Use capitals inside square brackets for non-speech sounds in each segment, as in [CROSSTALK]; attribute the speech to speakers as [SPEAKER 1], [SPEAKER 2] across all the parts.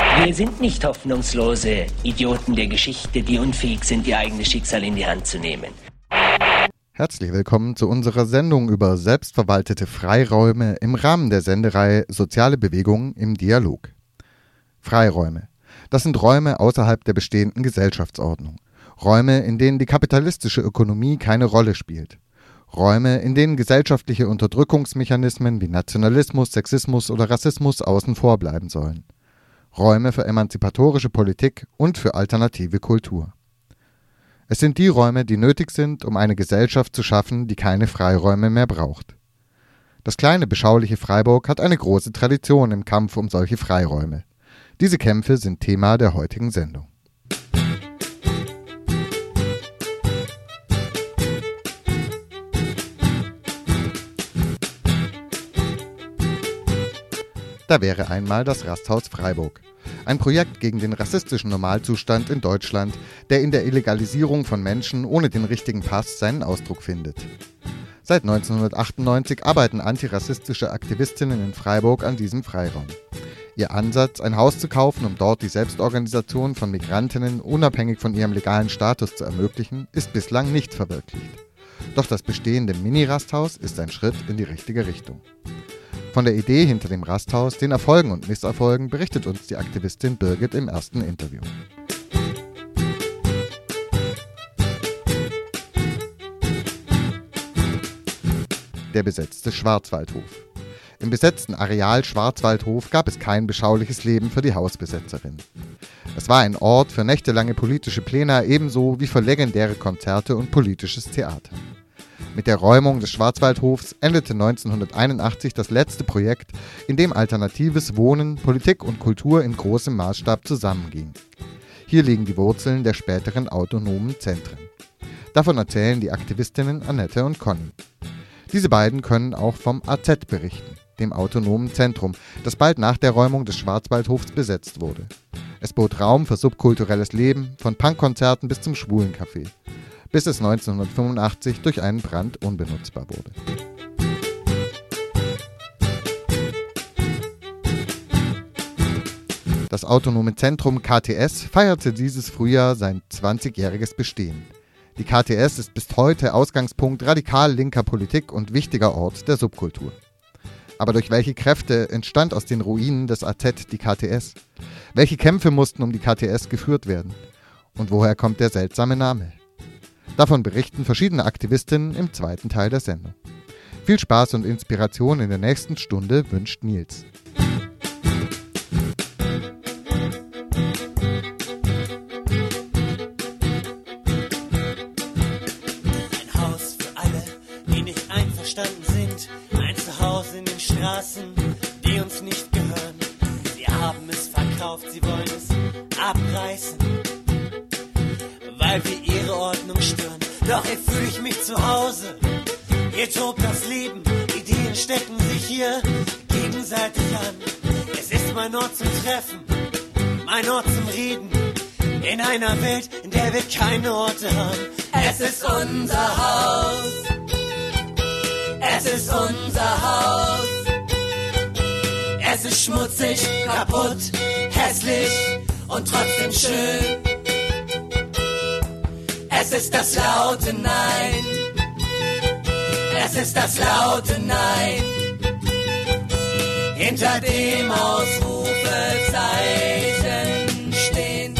[SPEAKER 1] Wir sind nicht hoffnungslose Idioten der Geschichte, die unfähig sind, ihr eigenes Schicksal in die Hand zu nehmen.
[SPEAKER 2] Herzlich willkommen zu unserer Sendung über selbstverwaltete Freiräume im Rahmen der Sendereihe Soziale Bewegungen im Dialog. Freiräume. Das sind Räume außerhalb der bestehenden Gesellschaftsordnung. Räume, in denen die kapitalistische Ökonomie keine Rolle spielt. Räume, in denen gesellschaftliche Unterdrückungsmechanismen wie Nationalismus, Sexismus oder Rassismus außen vor bleiben sollen. Räume für emanzipatorische Politik und für alternative Kultur. Es sind die Räume, die nötig sind, um eine Gesellschaft zu schaffen, die keine Freiräume mehr braucht. Das kleine, beschauliche Freiburg hat eine große Tradition im Kampf um solche Freiräume. Diese Kämpfe sind Thema der heutigen Sendung. Da wäre einmal das Rasthaus Freiburg. Ein Projekt gegen den rassistischen Normalzustand in Deutschland, der in der Illegalisierung von Menschen ohne den richtigen Pass seinen Ausdruck findet. Seit 1998 arbeiten antirassistische Aktivistinnen in Freiburg an diesem Freiraum. Ihr Ansatz, ein Haus zu kaufen, um dort die Selbstorganisation von Migrantinnen unabhängig von ihrem legalen Status zu ermöglichen, ist bislang nicht verwirklicht. Doch das bestehende Mini-Rasthaus ist ein Schritt in die richtige Richtung. Von der Idee hinter dem Rasthaus, den Erfolgen und Misserfolgen berichtet uns die Aktivistin Birgit im ersten Interview. Der besetzte Schwarzwaldhof. Im besetzten Areal Schwarzwaldhof gab es kein beschauliches Leben für die Hausbesetzerin. Es war ein Ort für nächtelange politische Pläne ebenso wie für legendäre Konzerte und politisches Theater. Mit der Räumung des Schwarzwaldhofs endete 1981 das letzte Projekt, in dem alternatives Wohnen, Politik und Kultur in großem Maßstab zusammenging. Hier liegen die Wurzeln der späteren autonomen Zentren. Davon erzählen die Aktivistinnen Annette und Conny. Diese beiden können auch vom AZ berichten, dem autonomen Zentrum, das bald nach der Räumung des Schwarzwaldhofs besetzt wurde. Es bot Raum für subkulturelles Leben, von Punkkonzerten bis zum Schwulencafé bis es 1985 durch einen Brand unbenutzbar wurde. Das Autonome Zentrum KTS feierte dieses Frühjahr sein 20-jähriges Bestehen. Die KTS ist bis heute Ausgangspunkt radikal linker Politik und wichtiger Ort der Subkultur. Aber durch welche Kräfte entstand aus den Ruinen des AZ die KTS? Welche Kämpfe mussten um die KTS geführt werden? Und woher kommt der seltsame Name? Davon berichten verschiedene Aktivistinnen im zweiten Teil der Sendung. Viel Spaß und Inspiration in der nächsten Stunde wünscht Nils.
[SPEAKER 3] Ein Haus für alle, die nicht einverstanden sind. Ein Zuhause in den Straßen, die uns nicht gehören. Sie haben es verkauft, sie wollen es abreißen, Doch hier fühle ich mich zu Hause. Hier tobt das Leben, Ideen stecken sich hier gegenseitig an. Es ist mein Ort zum Treffen, mein Ort zum Reden. In einer Welt, in der wir keine Orte haben. Es ist unser Haus. Es ist unser Haus. Es ist schmutzig, kaputt, hässlich und trotzdem schön. Es ist das laute Nein. Es ist das laute Nein. Hinter dem Ausrufezeichen stehen.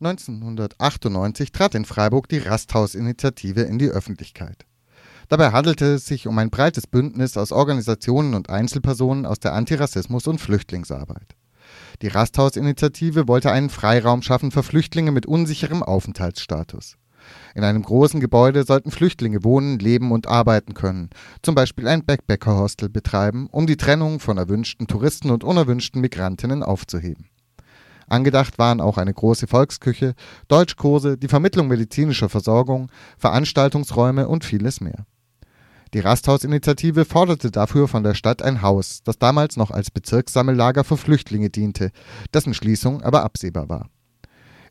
[SPEAKER 2] 1998 trat in Freiburg die Rasthausinitiative in die Öffentlichkeit. Dabei handelte es sich um ein breites Bündnis aus Organisationen und Einzelpersonen aus der Antirassismus- und Flüchtlingsarbeit. Die Rasthausinitiative wollte einen Freiraum schaffen für Flüchtlinge mit unsicherem Aufenthaltsstatus. In einem großen Gebäude sollten Flüchtlinge wohnen, leben und arbeiten können, zum Beispiel ein Backpacker-Hostel betreiben, um die Trennung von erwünschten Touristen und unerwünschten Migrantinnen aufzuheben. Angedacht waren auch eine große Volksküche, Deutschkurse, die Vermittlung medizinischer Versorgung, Veranstaltungsräume und vieles mehr. Die Rasthausinitiative forderte dafür von der Stadt ein Haus, das damals noch als Bezirkssammellager für Flüchtlinge diente, dessen Schließung aber absehbar war.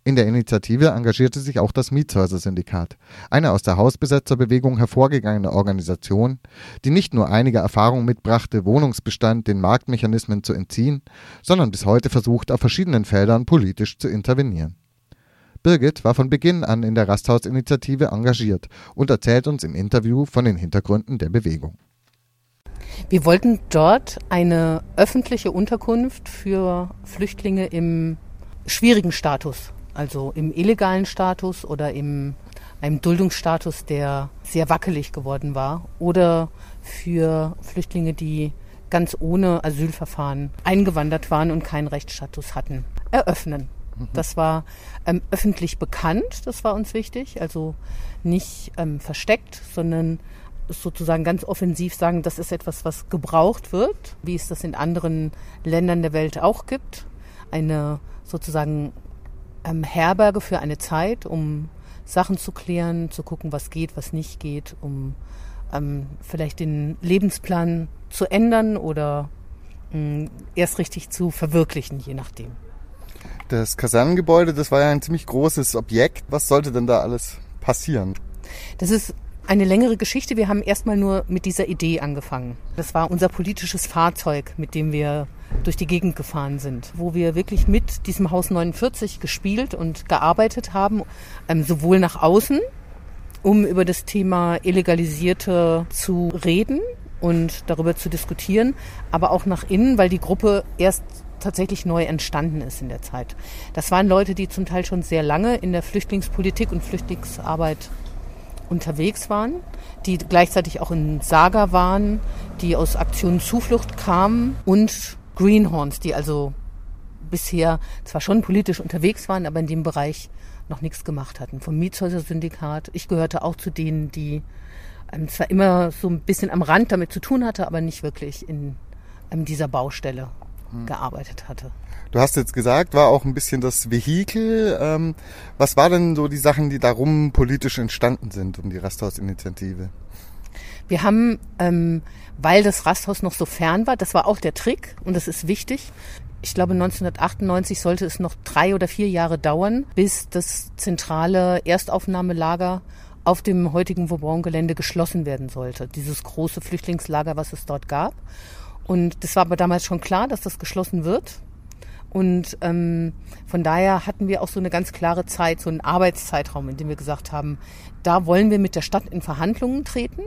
[SPEAKER 2] In der Initiative engagierte sich auch das Mietshäuser-Syndikat, eine aus der Hausbesetzerbewegung hervorgegangene Organisation, die nicht nur einige Erfahrung mitbrachte, Wohnungsbestand den Marktmechanismen zu entziehen, sondern bis heute versucht, auf verschiedenen Feldern politisch zu intervenieren. Birgit war von Beginn an in der Rasthausinitiative engagiert und erzählt uns im Interview von den Hintergründen der Bewegung.
[SPEAKER 4] Wir wollten dort eine öffentliche Unterkunft für Flüchtlinge im schwierigen Status also im illegalen Status oder im einem Duldungsstatus, der sehr wackelig geworden war, oder für Flüchtlinge, die ganz ohne Asylverfahren eingewandert waren und keinen Rechtsstatus hatten, eröffnen. Mhm. Das war ähm, öffentlich bekannt, das war uns wichtig, also nicht ähm, versteckt, sondern sozusagen ganz offensiv sagen, das ist etwas, was gebraucht wird, wie es das in anderen Ländern der Welt auch gibt. Eine sozusagen ähm, Herberge für eine Zeit, um Sachen zu klären, zu gucken, was geht, was nicht geht, um ähm, vielleicht den Lebensplan zu ändern oder mh, erst richtig zu verwirklichen, je nachdem.
[SPEAKER 2] Das Kasernengebäude, das war ja ein ziemlich großes Objekt. Was sollte denn da alles passieren?
[SPEAKER 4] Das ist eine längere Geschichte. Wir haben erstmal nur mit dieser Idee angefangen. Das war unser politisches Fahrzeug, mit dem wir durch die Gegend gefahren sind, wo wir wirklich mit diesem Haus 49 gespielt und gearbeitet haben, ähm, sowohl nach außen, um über das Thema Illegalisierte zu reden und darüber zu diskutieren, aber auch nach innen, weil die Gruppe erst tatsächlich neu entstanden ist in der Zeit. Das waren Leute, die zum Teil schon sehr lange in der Flüchtlingspolitik und Flüchtlingsarbeit unterwegs waren, die gleichzeitig auch in Saga waren, die aus Aktionen Zuflucht kamen und Greenhorns, die also bisher zwar schon politisch unterwegs waren, aber in dem Bereich noch nichts gemacht hatten. Vom Mietshäuser-Syndikat. Ich gehörte auch zu denen, die ähm, zwar immer so ein bisschen am Rand damit zu tun hatte, aber nicht wirklich in ähm, dieser Baustelle hm. gearbeitet hatte.
[SPEAKER 2] Du hast jetzt gesagt, war auch ein bisschen das Vehikel. Ähm, was war denn so die Sachen, die darum politisch entstanden sind, um die Rasthaus-Initiative?
[SPEAKER 4] Wir haben, ähm, weil das Rasthaus noch so fern war, das war auch der Trick und das ist wichtig. Ich glaube, 1998 sollte es noch drei oder vier Jahre dauern, bis das zentrale Erstaufnahmelager auf dem heutigen Vauban-Gelände geschlossen werden sollte. Dieses große Flüchtlingslager, was es dort gab. Und das war aber damals schon klar, dass das geschlossen wird. Und ähm, von daher hatten wir auch so eine ganz klare Zeit, so einen Arbeitszeitraum, in dem wir gesagt haben, da wollen wir mit der Stadt in Verhandlungen treten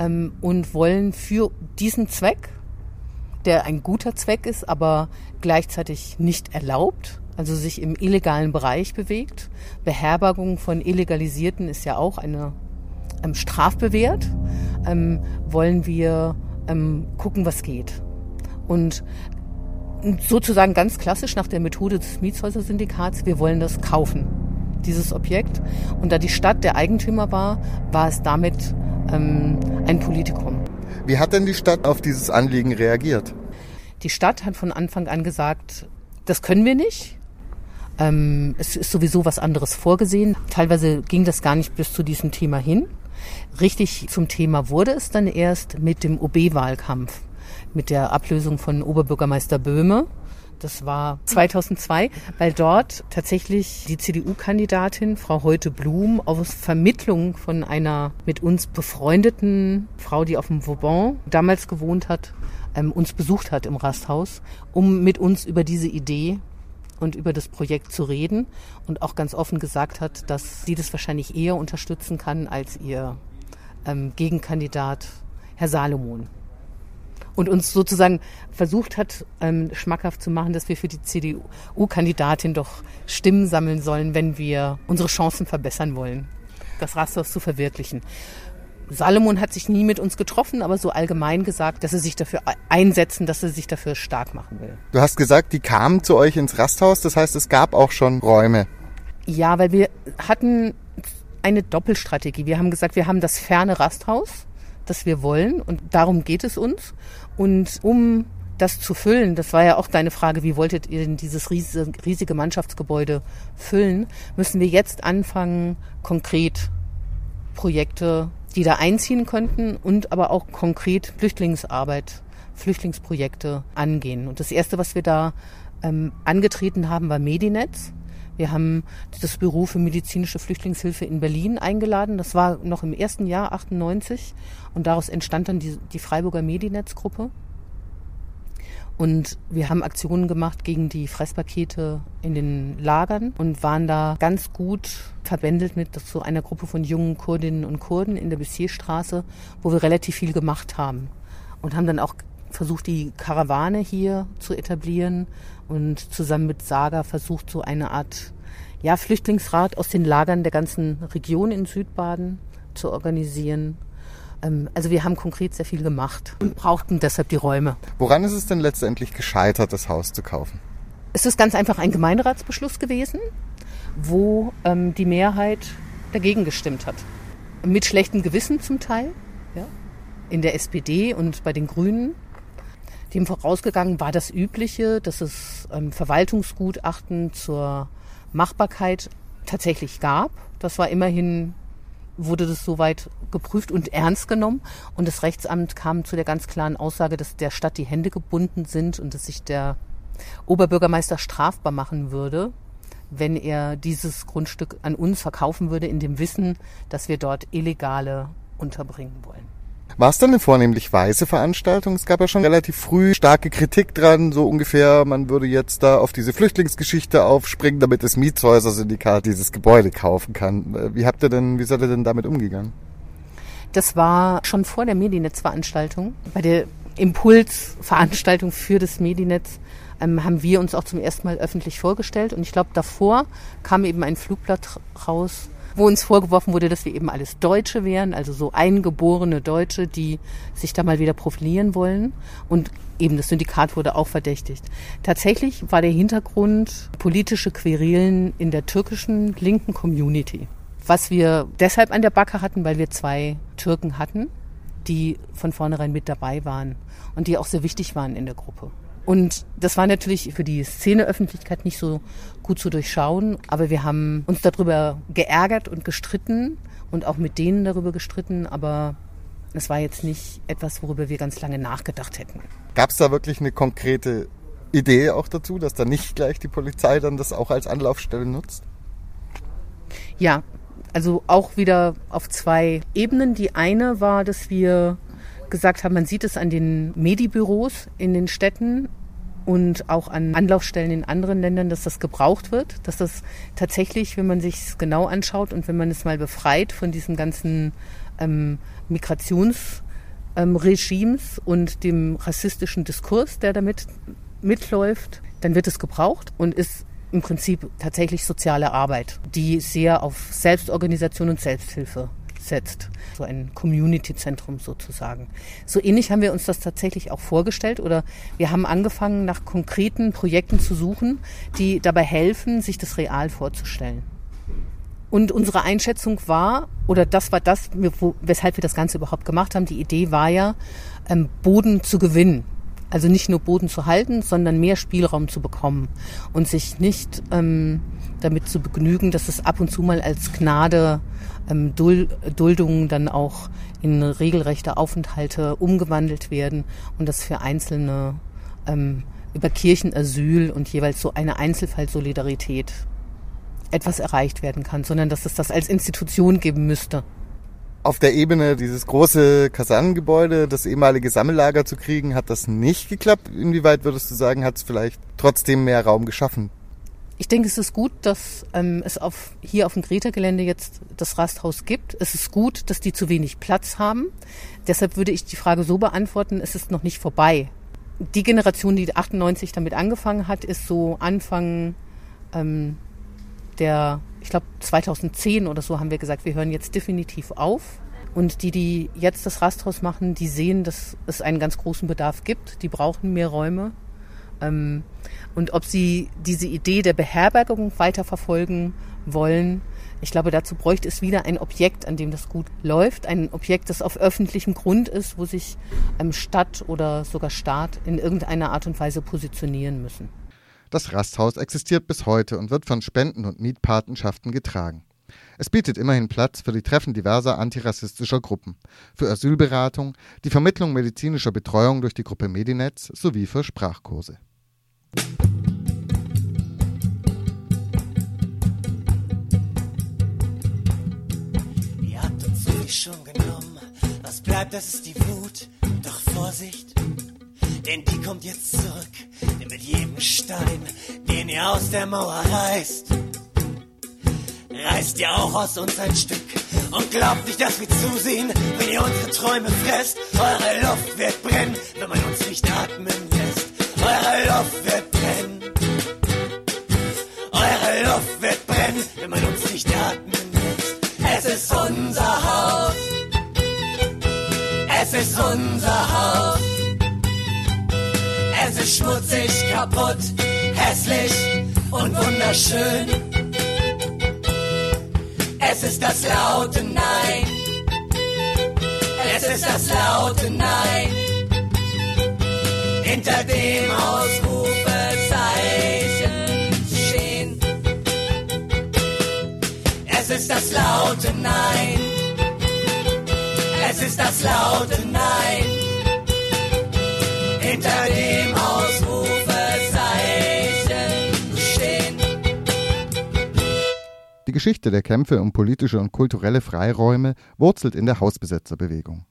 [SPEAKER 4] ähm, und wollen für diesen Zweck, der ein guter Zweck ist, aber gleichzeitig nicht erlaubt, also sich im illegalen Bereich bewegt. Beherbergung von Illegalisierten ist ja auch eine ähm, strafbewehrt. Ähm, wollen wir ähm, gucken, was geht. Und sozusagen ganz klassisch nach der Methode des Mietshäuser-Syndikats, wir wollen das kaufen, dieses Objekt. Und da die Stadt der Eigentümer war, war es damit ähm, ein Politikum.
[SPEAKER 2] Wie hat denn die Stadt auf dieses Anliegen reagiert?
[SPEAKER 4] Die Stadt hat von Anfang an gesagt, das können wir nicht. Ähm, es ist sowieso was anderes vorgesehen. Teilweise ging das gar nicht bis zu diesem Thema hin. Richtig zum Thema wurde es dann erst mit dem OB-Wahlkampf, mit der Ablösung von Oberbürgermeister Böhme. Das war 2002, weil dort tatsächlich die CDU-Kandidatin Frau Heute Blum aus Vermittlung von einer mit uns befreundeten Frau, die auf dem Vauban damals gewohnt hat, ähm, uns besucht hat im Rasthaus, um mit uns über diese Idee und über das Projekt zu reden und auch ganz offen gesagt hat, dass sie das wahrscheinlich eher unterstützen kann als ihr ähm, Gegenkandidat Herr Salomon und uns sozusagen versucht hat, ähm, schmackhaft zu machen, dass wir für die CDU-Kandidatin doch Stimmen sammeln sollen, wenn wir unsere Chancen verbessern wollen, das Rathaus zu verwirklichen. Salomon hat sich nie mit uns getroffen, aber so allgemein gesagt, dass sie sich dafür einsetzen, dass sie sich dafür stark machen will.
[SPEAKER 2] Du hast gesagt, die kamen zu euch ins Rasthaus, das heißt, es gab auch schon Räume.
[SPEAKER 4] Ja, weil wir hatten eine Doppelstrategie. Wir haben gesagt, wir haben das ferne Rasthaus, das wir wollen und darum geht es uns. Und um das zu füllen, das war ja auch deine Frage, wie wolltet ihr denn dieses riesige Mannschaftsgebäude füllen, müssen wir jetzt anfangen, konkret Projekte, die da einziehen könnten und aber auch konkret Flüchtlingsarbeit, Flüchtlingsprojekte angehen. Und das Erste, was wir da ähm, angetreten haben, war Medinetz. Wir haben das Büro für medizinische Flüchtlingshilfe in Berlin eingeladen. Das war noch im ersten Jahr, 98. Und daraus entstand dann die, die Freiburger Medinetz-Gruppe. Und wir haben Aktionen gemacht gegen die Fresspakete in den Lagern und waren da ganz gut verbändelt mit so einer Gruppe von jungen Kurdinnen und Kurden in der Bessierstraße, wo wir relativ viel gemacht haben. Und haben dann auch versucht, die Karawane hier zu etablieren und zusammen mit Saga versucht, so eine Art ja, Flüchtlingsrat aus den Lagern der ganzen Region in Südbaden zu organisieren. Ähm, also wir haben konkret sehr viel gemacht und brauchten deshalb die Räume.
[SPEAKER 2] Woran ist es denn letztendlich gescheitert, das Haus zu kaufen?
[SPEAKER 4] Es ist ganz einfach ein Gemeinderatsbeschluss gewesen, wo ähm, die Mehrheit dagegen gestimmt hat. Mit schlechtem Gewissen zum Teil, ja, in der SPD und bei den Grünen. Dem vorausgegangen war das Übliche, dass es ähm, Verwaltungsgutachten zur Machbarkeit tatsächlich gab. Das war immerhin, wurde das soweit geprüft und ernst genommen. Und das Rechtsamt kam zu der ganz klaren Aussage, dass der Stadt die Hände gebunden sind und dass sich der Oberbürgermeister strafbar machen würde, wenn er dieses Grundstück an uns verkaufen würde, in dem Wissen, dass wir dort Illegale unterbringen wollen.
[SPEAKER 2] War es dann eine vornehmlich weiße Veranstaltung? Es gab ja schon relativ früh starke Kritik dran, so ungefähr, man würde jetzt da auf diese Flüchtlingsgeschichte aufspringen, damit das Mietshäuser-Syndikat dieses Gebäude kaufen kann. Äh, wie habt ihr denn, wie seid ihr denn damit umgegangen?
[SPEAKER 4] Das war schon vor der Medienetz-Veranstaltung. Bei der Impulsveranstaltung für das Medienetz ähm, haben wir uns auch zum ersten Mal öffentlich vorgestellt. Und ich glaube, davor kam eben ein Flugblatt raus, wo uns vorgeworfen wurde, dass wir eben alles Deutsche wären, also so eingeborene Deutsche, die sich da mal wieder profilieren wollen. Und eben das Syndikat wurde auch verdächtigt. Tatsächlich war der Hintergrund politische Querelen in der türkischen linken Community. Was wir deshalb an der Backe hatten, weil wir zwei Türken hatten, die von vornherein mit dabei waren und die auch sehr wichtig waren in der Gruppe. Und das war natürlich für die Szeneöffentlichkeit nicht so gut zu durchschauen, aber wir haben uns darüber geärgert und gestritten und auch mit denen darüber gestritten, aber es war jetzt nicht etwas, worüber wir ganz lange nachgedacht hätten.
[SPEAKER 2] Gab es da wirklich eine konkrete Idee auch dazu, dass da nicht gleich die Polizei dann das auch als Anlaufstelle nutzt?
[SPEAKER 4] Ja, also auch wieder auf zwei Ebenen. Die eine war, dass wir gesagt haben, man sieht es an den Medibüros in den Städten und auch an Anlaufstellen in anderen Ländern, dass das gebraucht wird, dass das tatsächlich, wenn man sich es genau anschaut und wenn man es mal befreit von diesem ganzen ähm, Migrationsregimes ähm, und dem rassistischen Diskurs, der damit mitläuft, dann wird es gebraucht und ist im Prinzip tatsächlich soziale Arbeit, die sehr auf Selbstorganisation und Selbsthilfe setzt. So ein Community-Zentrum sozusagen. So ähnlich haben wir uns das tatsächlich auch vorgestellt oder wir haben angefangen, nach konkreten Projekten zu suchen, die dabei helfen, sich das real vorzustellen. Und unsere Einschätzung war, oder das war das, weshalb wir das Ganze überhaupt gemacht haben, die Idee war ja, ähm, Boden zu gewinnen. Also nicht nur Boden zu halten, sondern mehr Spielraum zu bekommen und sich nicht ähm, damit zu begnügen, dass es ab und zu mal als Gnade ähm, Duldungen dann auch in regelrechte Aufenthalte umgewandelt werden und dass für Einzelne ähm, über Kirchenasyl und jeweils so eine Einzelfallsolidarität etwas erreicht werden kann, sondern dass es das als Institution geben müsste.
[SPEAKER 2] Auf der Ebene dieses große Kasernengebäude, das ehemalige Sammellager zu kriegen, hat das nicht geklappt. Inwieweit würdest du sagen, hat es vielleicht trotzdem mehr Raum geschaffen?
[SPEAKER 4] Ich denke, es ist gut, dass ähm, es auf, hier auf dem Greta-Gelände jetzt das Rasthaus gibt. Es ist gut, dass die zu wenig Platz haben. Deshalb würde ich die Frage so beantworten, es ist noch nicht vorbei. Die Generation, die 98 damit angefangen hat, ist so Anfang ähm, der, ich glaube 2010 oder so haben wir gesagt, wir hören jetzt definitiv auf. Und die, die jetzt das Rasthaus machen, die sehen, dass es einen ganz großen Bedarf gibt. Die brauchen mehr Räume. Ähm, und ob sie diese Idee der Beherbergung weiterverfolgen wollen, Ich glaube, dazu bräuchte es wieder ein Objekt, an dem das gut läuft. Ein Objekt, das auf öffentlichem Grund ist, wo sich ähm, Stadt oder sogar Staat in irgendeiner Art und Weise positionieren müssen.
[SPEAKER 2] Das Rasthaus existiert bis heute und wird von Spenden und Mietpatenschaften getragen. Es bietet immerhin Platz für die Treffen diverser antirassistischer Gruppen, für Asylberatung, die Vermittlung medizinischer Betreuung durch die Gruppe Medinetz sowie für Sprachkurse.
[SPEAKER 3] Ihr habt uns so schon genommen. Was bleibt, das ist die Wut. Doch Vorsicht, denn die kommt jetzt zurück. Denn mit jedem Stein, den ihr aus der Mauer reißt, reißt ihr auch aus uns ein Stück. Und glaubt nicht, dass wir zusehen, wenn ihr unsere Träume fresst. Eure Luft wird brennen, wenn man uns nicht atmen lässt. Eure Luft wird brennen. Eure Luft wird brennen, wenn man uns nicht atmen lässt. Es ist unser Haus. Es ist unser Haus. Es ist schmutzig, kaputt, hässlich und wunderschön. Es ist das laute Nein. Es ist das laute Nein. Hinter dem Ausrufezeichen stehen. Es ist das laute Nein. Es ist das laute Nein. Hinter dem Ausrufezeichen stehen.
[SPEAKER 2] Die Geschichte der Kämpfe um politische und kulturelle Freiräume wurzelt in der Hausbesetzerbewegung.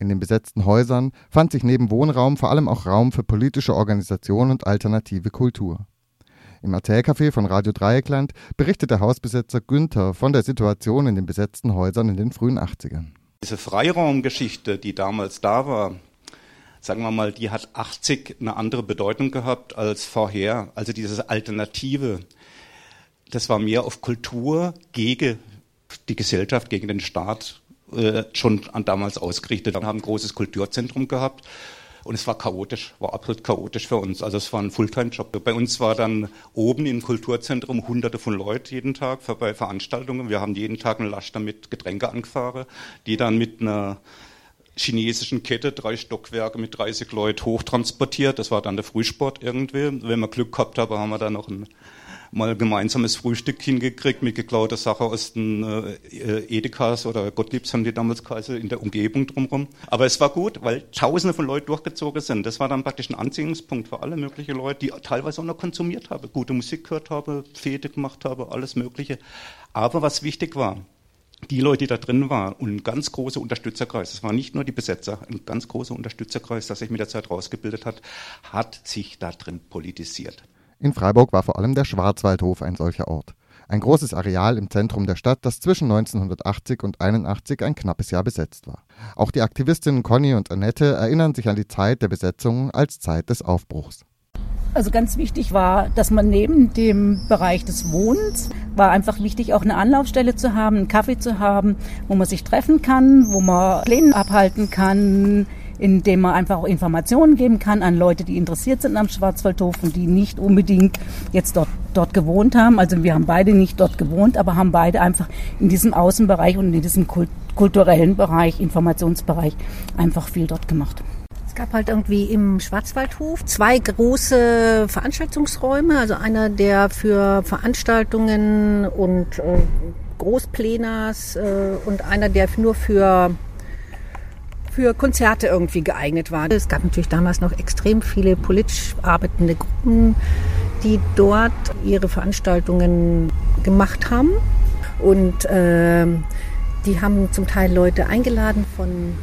[SPEAKER 2] In den besetzten Häusern fand sich neben Wohnraum vor allem auch Raum für politische Organisation und alternative Kultur. Im Erzählcafé von Radio Dreieckland berichtet der Hausbesetzer Günther von der Situation in den besetzten Häusern in den frühen 80ern.
[SPEAKER 5] Diese Freiraumgeschichte, die damals da war, sagen wir mal, die hat 80 eine andere Bedeutung gehabt als vorher. Also dieses Alternative, das war mehr auf Kultur gegen die Gesellschaft, gegen den Staat äh, schon damals ausgerichtet. Wir haben ein großes Kulturzentrum gehabt und es war chaotisch, war absolut chaotisch für uns. Also es war ein Fulltime-Job. Bei uns war dann oben im Kulturzentrum hunderte von Leuten jeden Tag für, bei Veranstaltungen. Wir haben jeden Tag einen Laster mit Getränke angefahren, die dann mit einer chinesischen Kette, drei Stockwerke mit 30 Leuten hochtransportiert. Das war dann der Frühsport irgendwie. Wenn wir Glück gehabt haben, haben wir dann noch ein mal gemeinsames Frühstück hingekriegt mit geklauter Sache aus den äh, Edekas oder Gottliebs haben die damals geheißen, in der Umgebung drumherum. Aber es war gut, weil tausende von Leuten durchgezogen sind. Das war dann praktisch ein Anziehungspunkt für alle möglichen Leute, die teilweise auch noch konsumiert haben, gute Musik gehört haben, Fete gemacht haben, alles Mögliche. Aber was wichtig war, die Leute, die da drin waren und ein ganz großer Unterstützerkreis, das war nicht nur die Besetzer, ein ganz großer Unterstützerkreis, der sich mit der Zeit rausgebildet hat, hat sich da drin politisiert.
[SPEAKER 2] In Freiburg war vor allem der Schwarzwaldhof ein solcher Ort. Ein großes Areal im Zentrum der Stadt, das zwischen 1980 und 81 ein knappes Jahr besetzt war. Auch die Aktivistinnen Conny und Annette erinnern sich an die Zeit der Besetzung als Zeit des Aufbruchs.
[SPEAKER 6] Also ganz wichtig war, dass man neben dem Bereich des Wohnens war einfach wichtig, auch eine Anlaufstelle zu haben, einen Kaffee zu haben, wo man sich treffen kann, wo man Pläne abhalten kann, indem man einfach auch Informationen geben kann an Leute, die interessiert sind am Schwarzwaldhof und die nicht unbedingt jetzt dort, dort gewohnt haben. Also wir haben beide nicht dort gewohnt, aber haben beide einfach in diesem Außenbereich und in diesem kulturellen Bereich, Informationsbereich einfach viel dort gemacht.
[SPEAKER 7] Es gab halt irgendwie im Schwarzwaldhof zwei große Veranstaltungsräume, also einer, der für Veranstaltungen und äh, Großplänas äh, und einer, der nur für für Konzerte irgendwie geeignet war. Es gab natürlich damals noch extrem viele politisch arbeitende Gruppen, die dort ihre Veranstaltungen gemacht haben. Und äh, die haben zum Teil Leute eingeladen von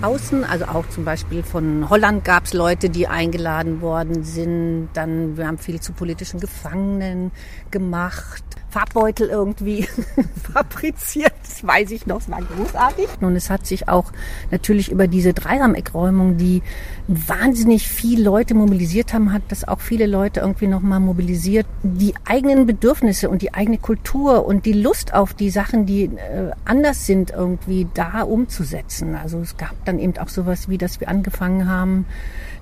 [SPEAKER 7] außen, also auch zum Beispiel von Holland gab es Leute, die eingeladen worden sind. Dann, wir haben viel zu politischen Gefangenen gemacht. Farbbeutel irgendwie [LAUGHS] fabriziert. Das weiß ich noch, es war großartig. Und es hat sich auch natürlich über diese Dreirameckräumung, die wahnsinnig viele Leute mobilisiert haben, hat das auch viele Leute irgendwie nochmal mobilisiert. Die eigenen Bedürfnisse und die eigene Kultur und die Lust auf die Sachen, die äh, anders sind, irgendwie da umzusetzen. Also es gab dann eben auch sowas wie, dass wir angefangen haben,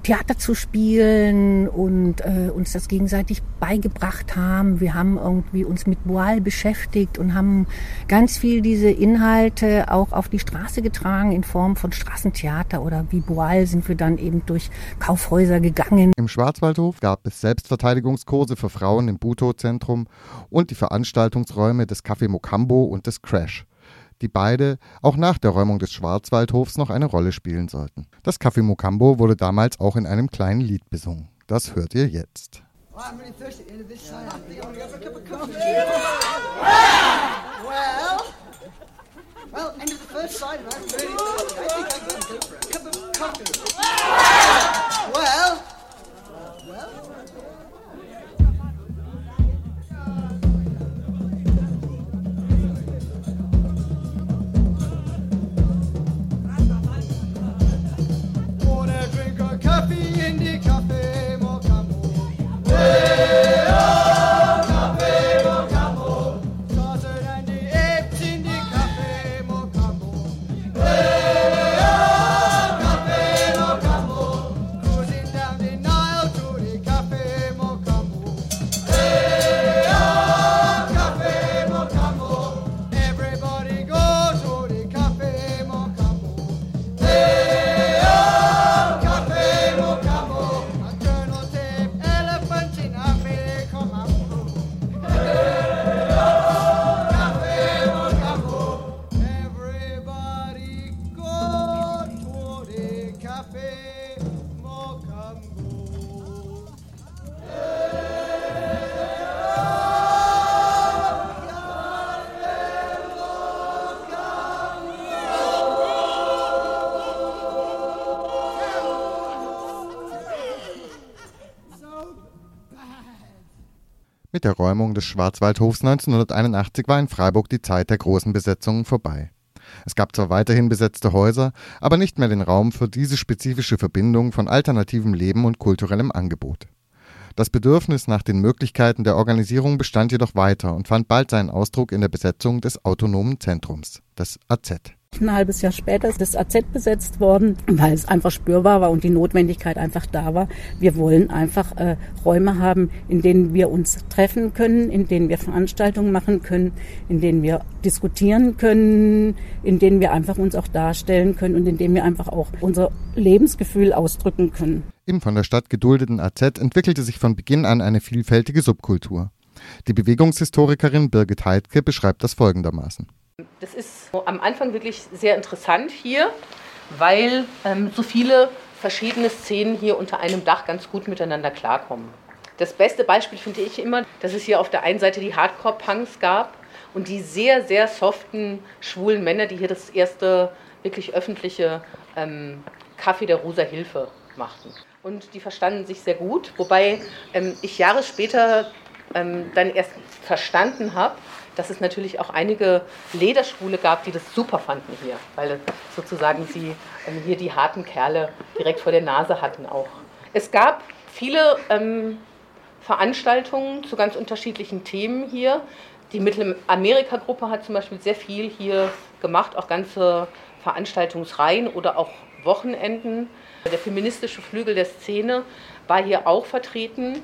[SPEAKER 7] Theater zu spielen und äh, uns das gegenseitig beigebracht haben. Wir haben irgendwie uns mit Boal beschäftigt und haben ganz viel diese Inhalte auch auf die Straße getragen in Form von Straßentheater oder wie Boal sind wir dann eben durch Kaufhäuser gegangen.
[SPEAKER 2] Im Schwarzwaldhof gab es Selbstverteidigungskurse für Frauen im Buto-Zentrum und die Veranstaltungsräume des Café Mokambo und des Crash die beide auch nach der Räumung des Schwarzwaldhofs noch eine Rolle spielen sollten. Das Café Mokambo wurde damals auch in einem kleinen Lied besungen. Das hört ihr jetzt.
[SPEAKER 8] Well, end of the first side, and. I think I'm gonna go for a cup of coffee. Well.
[SPEAKER 2] Mit der Räumung des Schwarzwaldhofs 1981 war in Freiburg die Zeit der großen Besetzungen vorbei. Es gab zwar weiterhin besetzte Häuser, aber nicht mehr den Raum für diese spezifische Verbindung von alternativem Leben und kulturellem Angebot. Das Bedürfnis nach den Möglichkeiten der Organisierung bestand jedoch weiter und fand bald seinen Ausdruck in der Besetzung des autonomen Zentrums, des AZ.
[SPEAKER 6] Ein halbes Jahr später ist das AZ besetzt worden, weil es einfach spürbar war und die Notwendigkeit einfach da war. Wir wollen einfach äh, Räume haben, in denen wir uns treffen können, in denen wir Veranstaltungen machen können, in denen wir diskutieren können, in denen wir einfach uns auch darstellen können und in denen wir einfach auch unser Lebensgefühl ausdrücken können.
[SPEAKER 2] Im von der Stadt geduldeten AZ entwickelte sich von Beginn an eine vielfältige Subkultur. Die Bewegungshistorikerin Birgit Heidke beschreibt das folgendermaßen.
[SPEAKER 4] Das ist am Anfang wirklich sehr interessant hier, weil ähm, so viele verschiedene Szenen hier unter einem Dach ganz gut miteinander klarkommen. Das beste Beispiel finde ich immer, dass es hier auf der einen Seite die Hardcore-Punks gab und die sehr, sehr soften, schwulen Männer, die hier das erste wirklich öffentliche ähm, Kaffee der Rosa Hilfe machten. Und die verstanden sich sehr gut, wobei ähm, ich Jahre später ähm, dann erst verstanden habe, dass es natürlich auch einige Lederschwule gab, die das super fanden hier, weil sozusagen sie ähm, hier die harten Kerle direkt vor der Nase hatten auch. Es gab viele ähm, Veranstaltungen zu ganz unterschiedlichen Themen hier. Die Mittelamerika-Gruppe hat zum Beispiel sehr viel hier gemacht, auch ganze Veranstaltungsreihen oder auch Wochenenden. Der feministische Flügel der Szene war hier auch vertreten.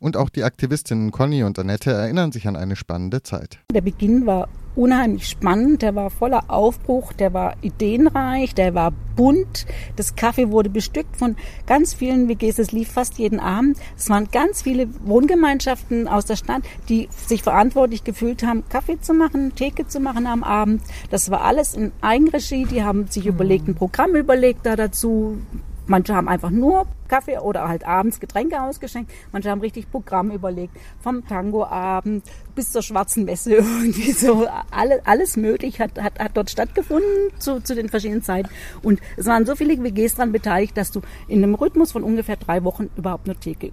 [SPEAKER 2] Und auch die Aktivistinnen Conny und Annette erinnern sich an eine spannende Zeit.
[SPEAKER 6] Der Beginn war unheimlich spannend, der war voller Aufbruch, der war ideenreich, der war bunt. Das Kaffee wurde bestückt von ganz vielen WGs, es lief fast jeden Abend. Es waren ganz viele Wohngemeinschaften aus der Stadt, die sich verantwortlich gefühlt haben, Kaffee zu machen, Theke zu machen am Abend. Das war alles in Eigenregie, die haben sich überlegt, ein Programm überlegt da dazu, Manche haben einfach nur Kaffee oder halt abends Getränke ausgeschenkt. Manche haben richtig Programm überlegt. Vom Tangoabend bis zur schwarzen Messe [LAUGHS] irgendwie so. Alle, alles möglich hat, hat, hat dort stattgefunden zu, zu den verschiedenen Zeiten. Und es waren so viele WGs daran beteiligt, dass du in einem Rhythmus von ungefähr drei Wochen überhaupt nur Theke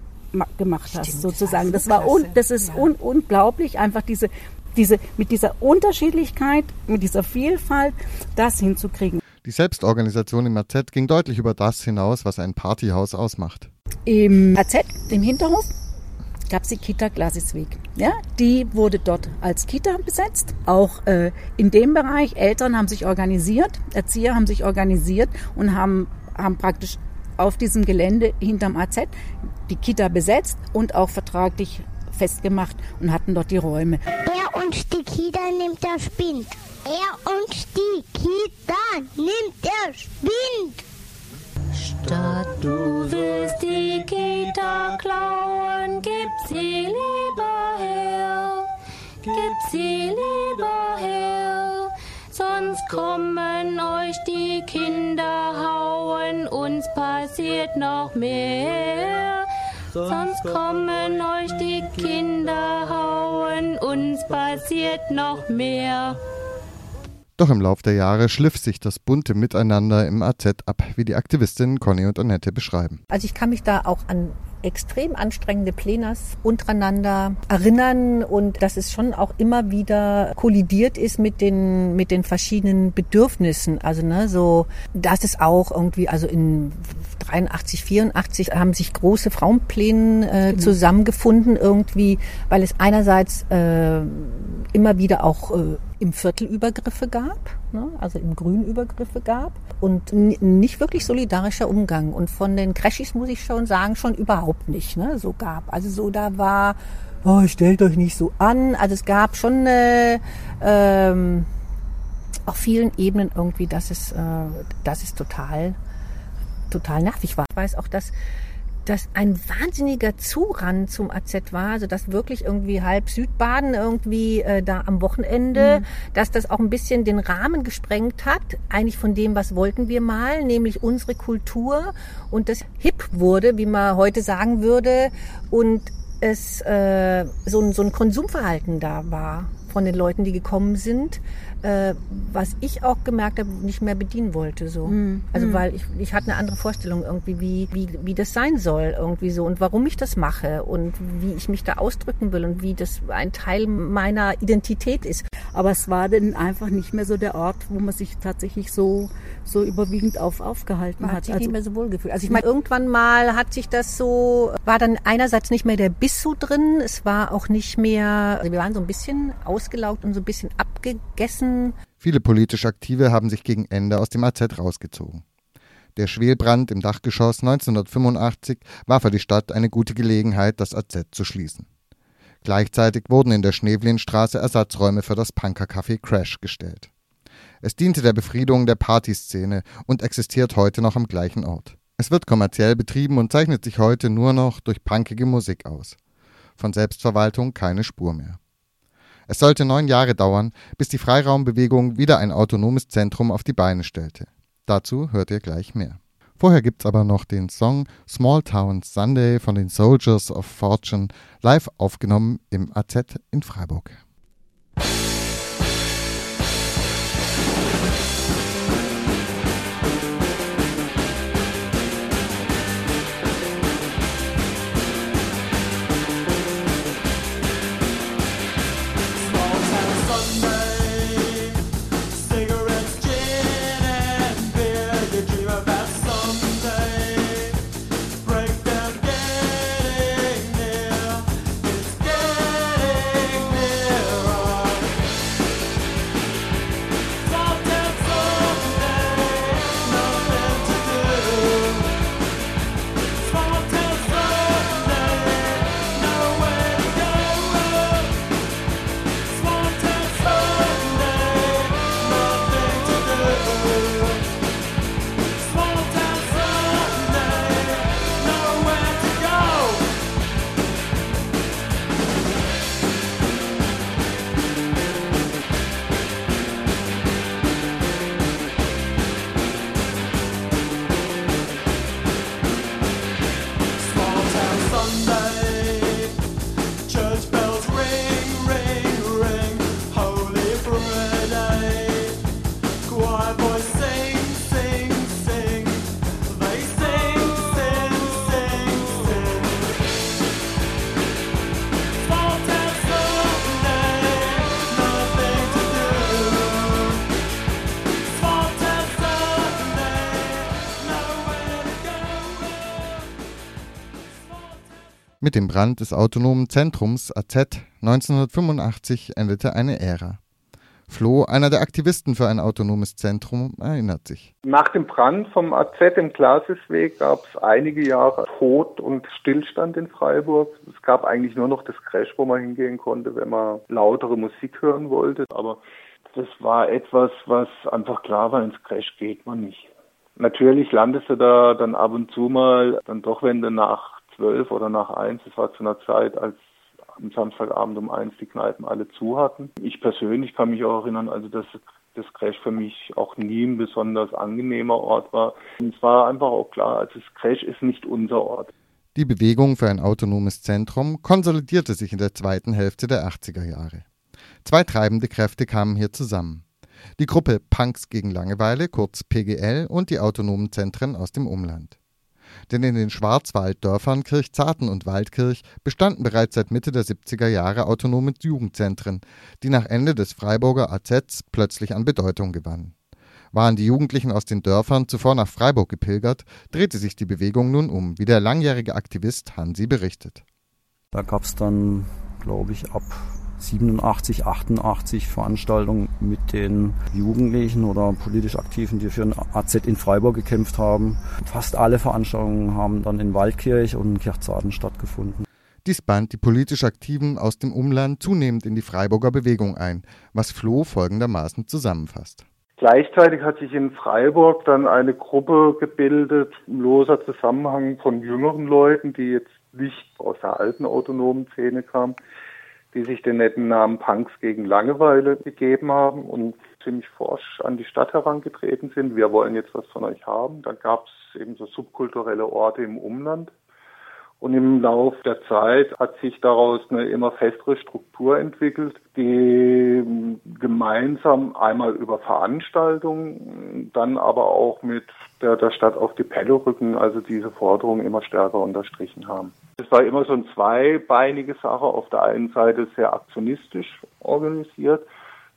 [SPEAKER 6] gemacht hast, Stimmt, sozusagen. Das war, un, das ist ja. un, unglaublich, einfach diese, diese, mit dieser Unterschiedlichkeit, mit dieser Vielfalt, das hinzukriegen.
[SPEAKER 2] Die Selbstorganisation im AZ ging deutlich über das hinaus, was ein Partyhaus ausmacht.
[SPEAKER 6] Im AZ, im Hinterhof, gab es die Kita Glasisweg. Ja, die wurde dort als Kita besetzt. Auch äh, in dem Bereich, Eltern haben sich organisiert, Erzieher haben sich organisiert und haben, haben praktisch auf diesem Gelände hinterm AZ die Kita besetzt und auch vertraglich festgemacht und hatten dort die Räume.
[SPEAKER 9] Der
[SPEAKER 10] uns die Kita nimmt der Spind. Er uns die Kita nimmt der Spind.
[SPEAKER 11] Statt du willst die Kita klauen, gib sie lieber her. Gib sie lieber her. Sonst kommen euch die Kinder hauen, uns passiert noch mehr. Sonst kommen euch die Kinder hauen, uns passiert noch mehr.
[SPEAKER 2] Doch im Lauf der Jahre schliff sich das bunte Miteinander im AZ ab, wie die Aktivistinnen Conny und Annette beschreiben.
[SPEAKER 7] Also ich kann mich da auch an extrem anstrengende Plenars untereinander erinnern und dass es schon auch immer wieder kollidiert ist mit den mit den verschiedenen Bedürfnissen. Also ne, so dass es auch irgendwie also in 83, 84 haben sich große Frauenpläne äh, genau. zusammengefunden irgendwie, weil es einerseits äh, immer wieder auch äh, im Viertel Übergriffe gab, ne, also im Grün Übergriffe gab und nicht wirklich solidarischer Umgang. Und von den Crashis muss ich schon sagen, schon überhaupt nicht ne, so gab. Also so da war, oh, stellt euch nicht so an. Also es gab schon eine, ähm, auf vielen Ebenen irgendwie, dass es, äh, dass es total, total nervig war. Ich weiß auch, dass dass ein wahnsinniger Zuran zum AZ war, also dass wirklich irgendwie halb Südbaden irgendwie äh, da am Wochenende, mhm. dass das auch ein bisschen den Rahmen gesprengt hat, eigentlich von dem, was wollten wir mal, nämlich unsere Kultur und das hip wurde, wie man heute sagen würde, und es äh, so, ein, so ein Konsumverhalten da war von den Leuten, die gekommen sind, äh, was ich auch gemerkt habe, nicht mehr bedienen wollte. So. Mhm. Also mhm. weil ich, ich hatte eine andere Vorstellung irgendwie, wie, wie, wie das sein soll irgendwie so und warum ich das mache und wie ich mich da ausdrücken will und wie das ein Teil meiner Identität ist.
[SPEAKER 6] Aber es war dann einfach nicht mehr so der Ort, wo man sich tatsächlich so, so überwiegend auf aufgehalten
[SPEAKER 7] man
[SPEAKER 6] hat.
[SPEAKER 7] hat sich also, nicht mehr so wohl gefühlt. Also ich meine, irgendwann mal hat sich das so, war dann einerseits nicht mehr der Biss so drin, es war auch nicht mehr, also wir waren so ein bisschen ausgelaugt und so ein bisschen abgegessen.
[SPEAKER 2] Viele politisch Aktive haben sich gegen Ende aus dem AZ rausgezogen. Der Schwelbrand im Dachgeschoss 1985 war für die Stadt eine gute Gelegenheit, das AZ zu schließen. Gleichzeitig wurden in der Schnevlinstraße Ersatzräume für das Punkercafé Crash gestellt. Es diente der Befriedung der Partyszene und existiert heute noch am gleichen Ort. Es wird kommerziell betrieben und zeichnet sich heute nur noch durch punkige Musik aus. Von Selbstverwaltung keine Spur mehr. Es sollte neun Jahre dauern, bis die Freiraumbewegung wieder ein autonomes Zentrum auf die Beine stellte. Dazu hört ihr gleich mehr. Vorher gibt's aber noch den Song Small Town Sunday von den Soldiers of Fortune, live aufgenommen im AZ in Freiburg. Dem Brand des autonomen Zentrums AZ 1985 endete eine Ära. Flo, einer der Aktivisten für ein autonomes Zentrum, erinnert sich.
[SPEAKER 12] Nach dem Brand vom AZ im Glasisweg gab es einige Jahre Tod und Stillstand in Freiburg. Es gab eigentlich nur noch das Crash, wo man hingehen konnte, wenn man lautere Musik hören wollte. Aber das war etwas, was einfach klar war, ins Crash geht man nicht. Natürlich landest du da dann ab und zu mal, dann doch, wenn du nach zwölf oder nach eins, das war zu einer Zeit, als am Samstagabend um eins die Kneipen alle zu hatten. Ich persönlich kann mich auch erinnern, also dass das Crash für mich auch nie ein besonders angenehmer Ort war. Und es war einfach auch klar, also das Crash ist nicht unser Ort.
[SPEAKER 2] Die Bewegung für ein autonomes Zentrum konsolidierte sich in der zweiten Hälfte der 80er Jahre. Zwei treibende Kräfte kamen hier zusammen. Die Gruppe Punks gegen Langeweile, kurz PGL, und die autonomen Zentren aus dem Umland. Denn in den Schwarzwalddörfern Kirchzarten und Waldkirch bestanden bereits seit Mitte der 70er Jahre autonome Jugendzentren, die nach Ende des Freiburger AZs plötzlich an Bedeutung gewannen. Waren die Jugendlichen aus den Dörfern zuvor nach Freiburg gepilgert, drehte sich die Bewegung nun um, wie der langjährige Aktivist Hansi berichtet.
[SPEAKER 13] Da gab es dann, glaube ich, ab 87, 88 Veranstaltungen mit den Jugendlichen oder politisch Aktiven, die für ein AZ in Freiburg gekämpft haben. Fast alle Veranstaltungen haben dann in Waldkirch und in Kirchzarten stattgefunden.
[SPEAKER 2] Dies band die politisch Aktiven aus dem Umland zunehmend in die Freiburger Bewegung ein, was Flo folgendermaßen zusammenfasst.
[SPEAKER 12] Gleichzeitig hat sich in Freiburg dann eine Gruppe gebildet, loser Zusammenhang von jüngeren Leuten, die jetzt nicht aus der alten autonomen Szene kamen, die sich den netten Namen Punks gegen Langeweile gegeben haben und ziemlich forsch an die Stadt herangetreten sind. Wir wollen jetzt was von euch haben. Dann gab es eben so subkulturelle Orte im Umland. Und im Lauf der Zeit hat sich daraus eine immer festere Struktur entwickelt, die gemeinsam einmal über Veranstaltungen, dann aber auch mit der, der Stadt auf die Pelle rücken, also diese Forderungen immer stärker unterstrichen haben. Es war immer so eine zweibeinige Sache, auf der einen Seite sehr aktionistisch organisiert,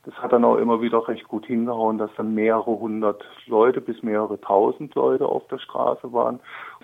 [SPEAKER 12] das hat dann auch immer wieder recht gut hingehauen, dass dann mehrere hundert Leute bis mehrere tausend Leute auf der Straße waren.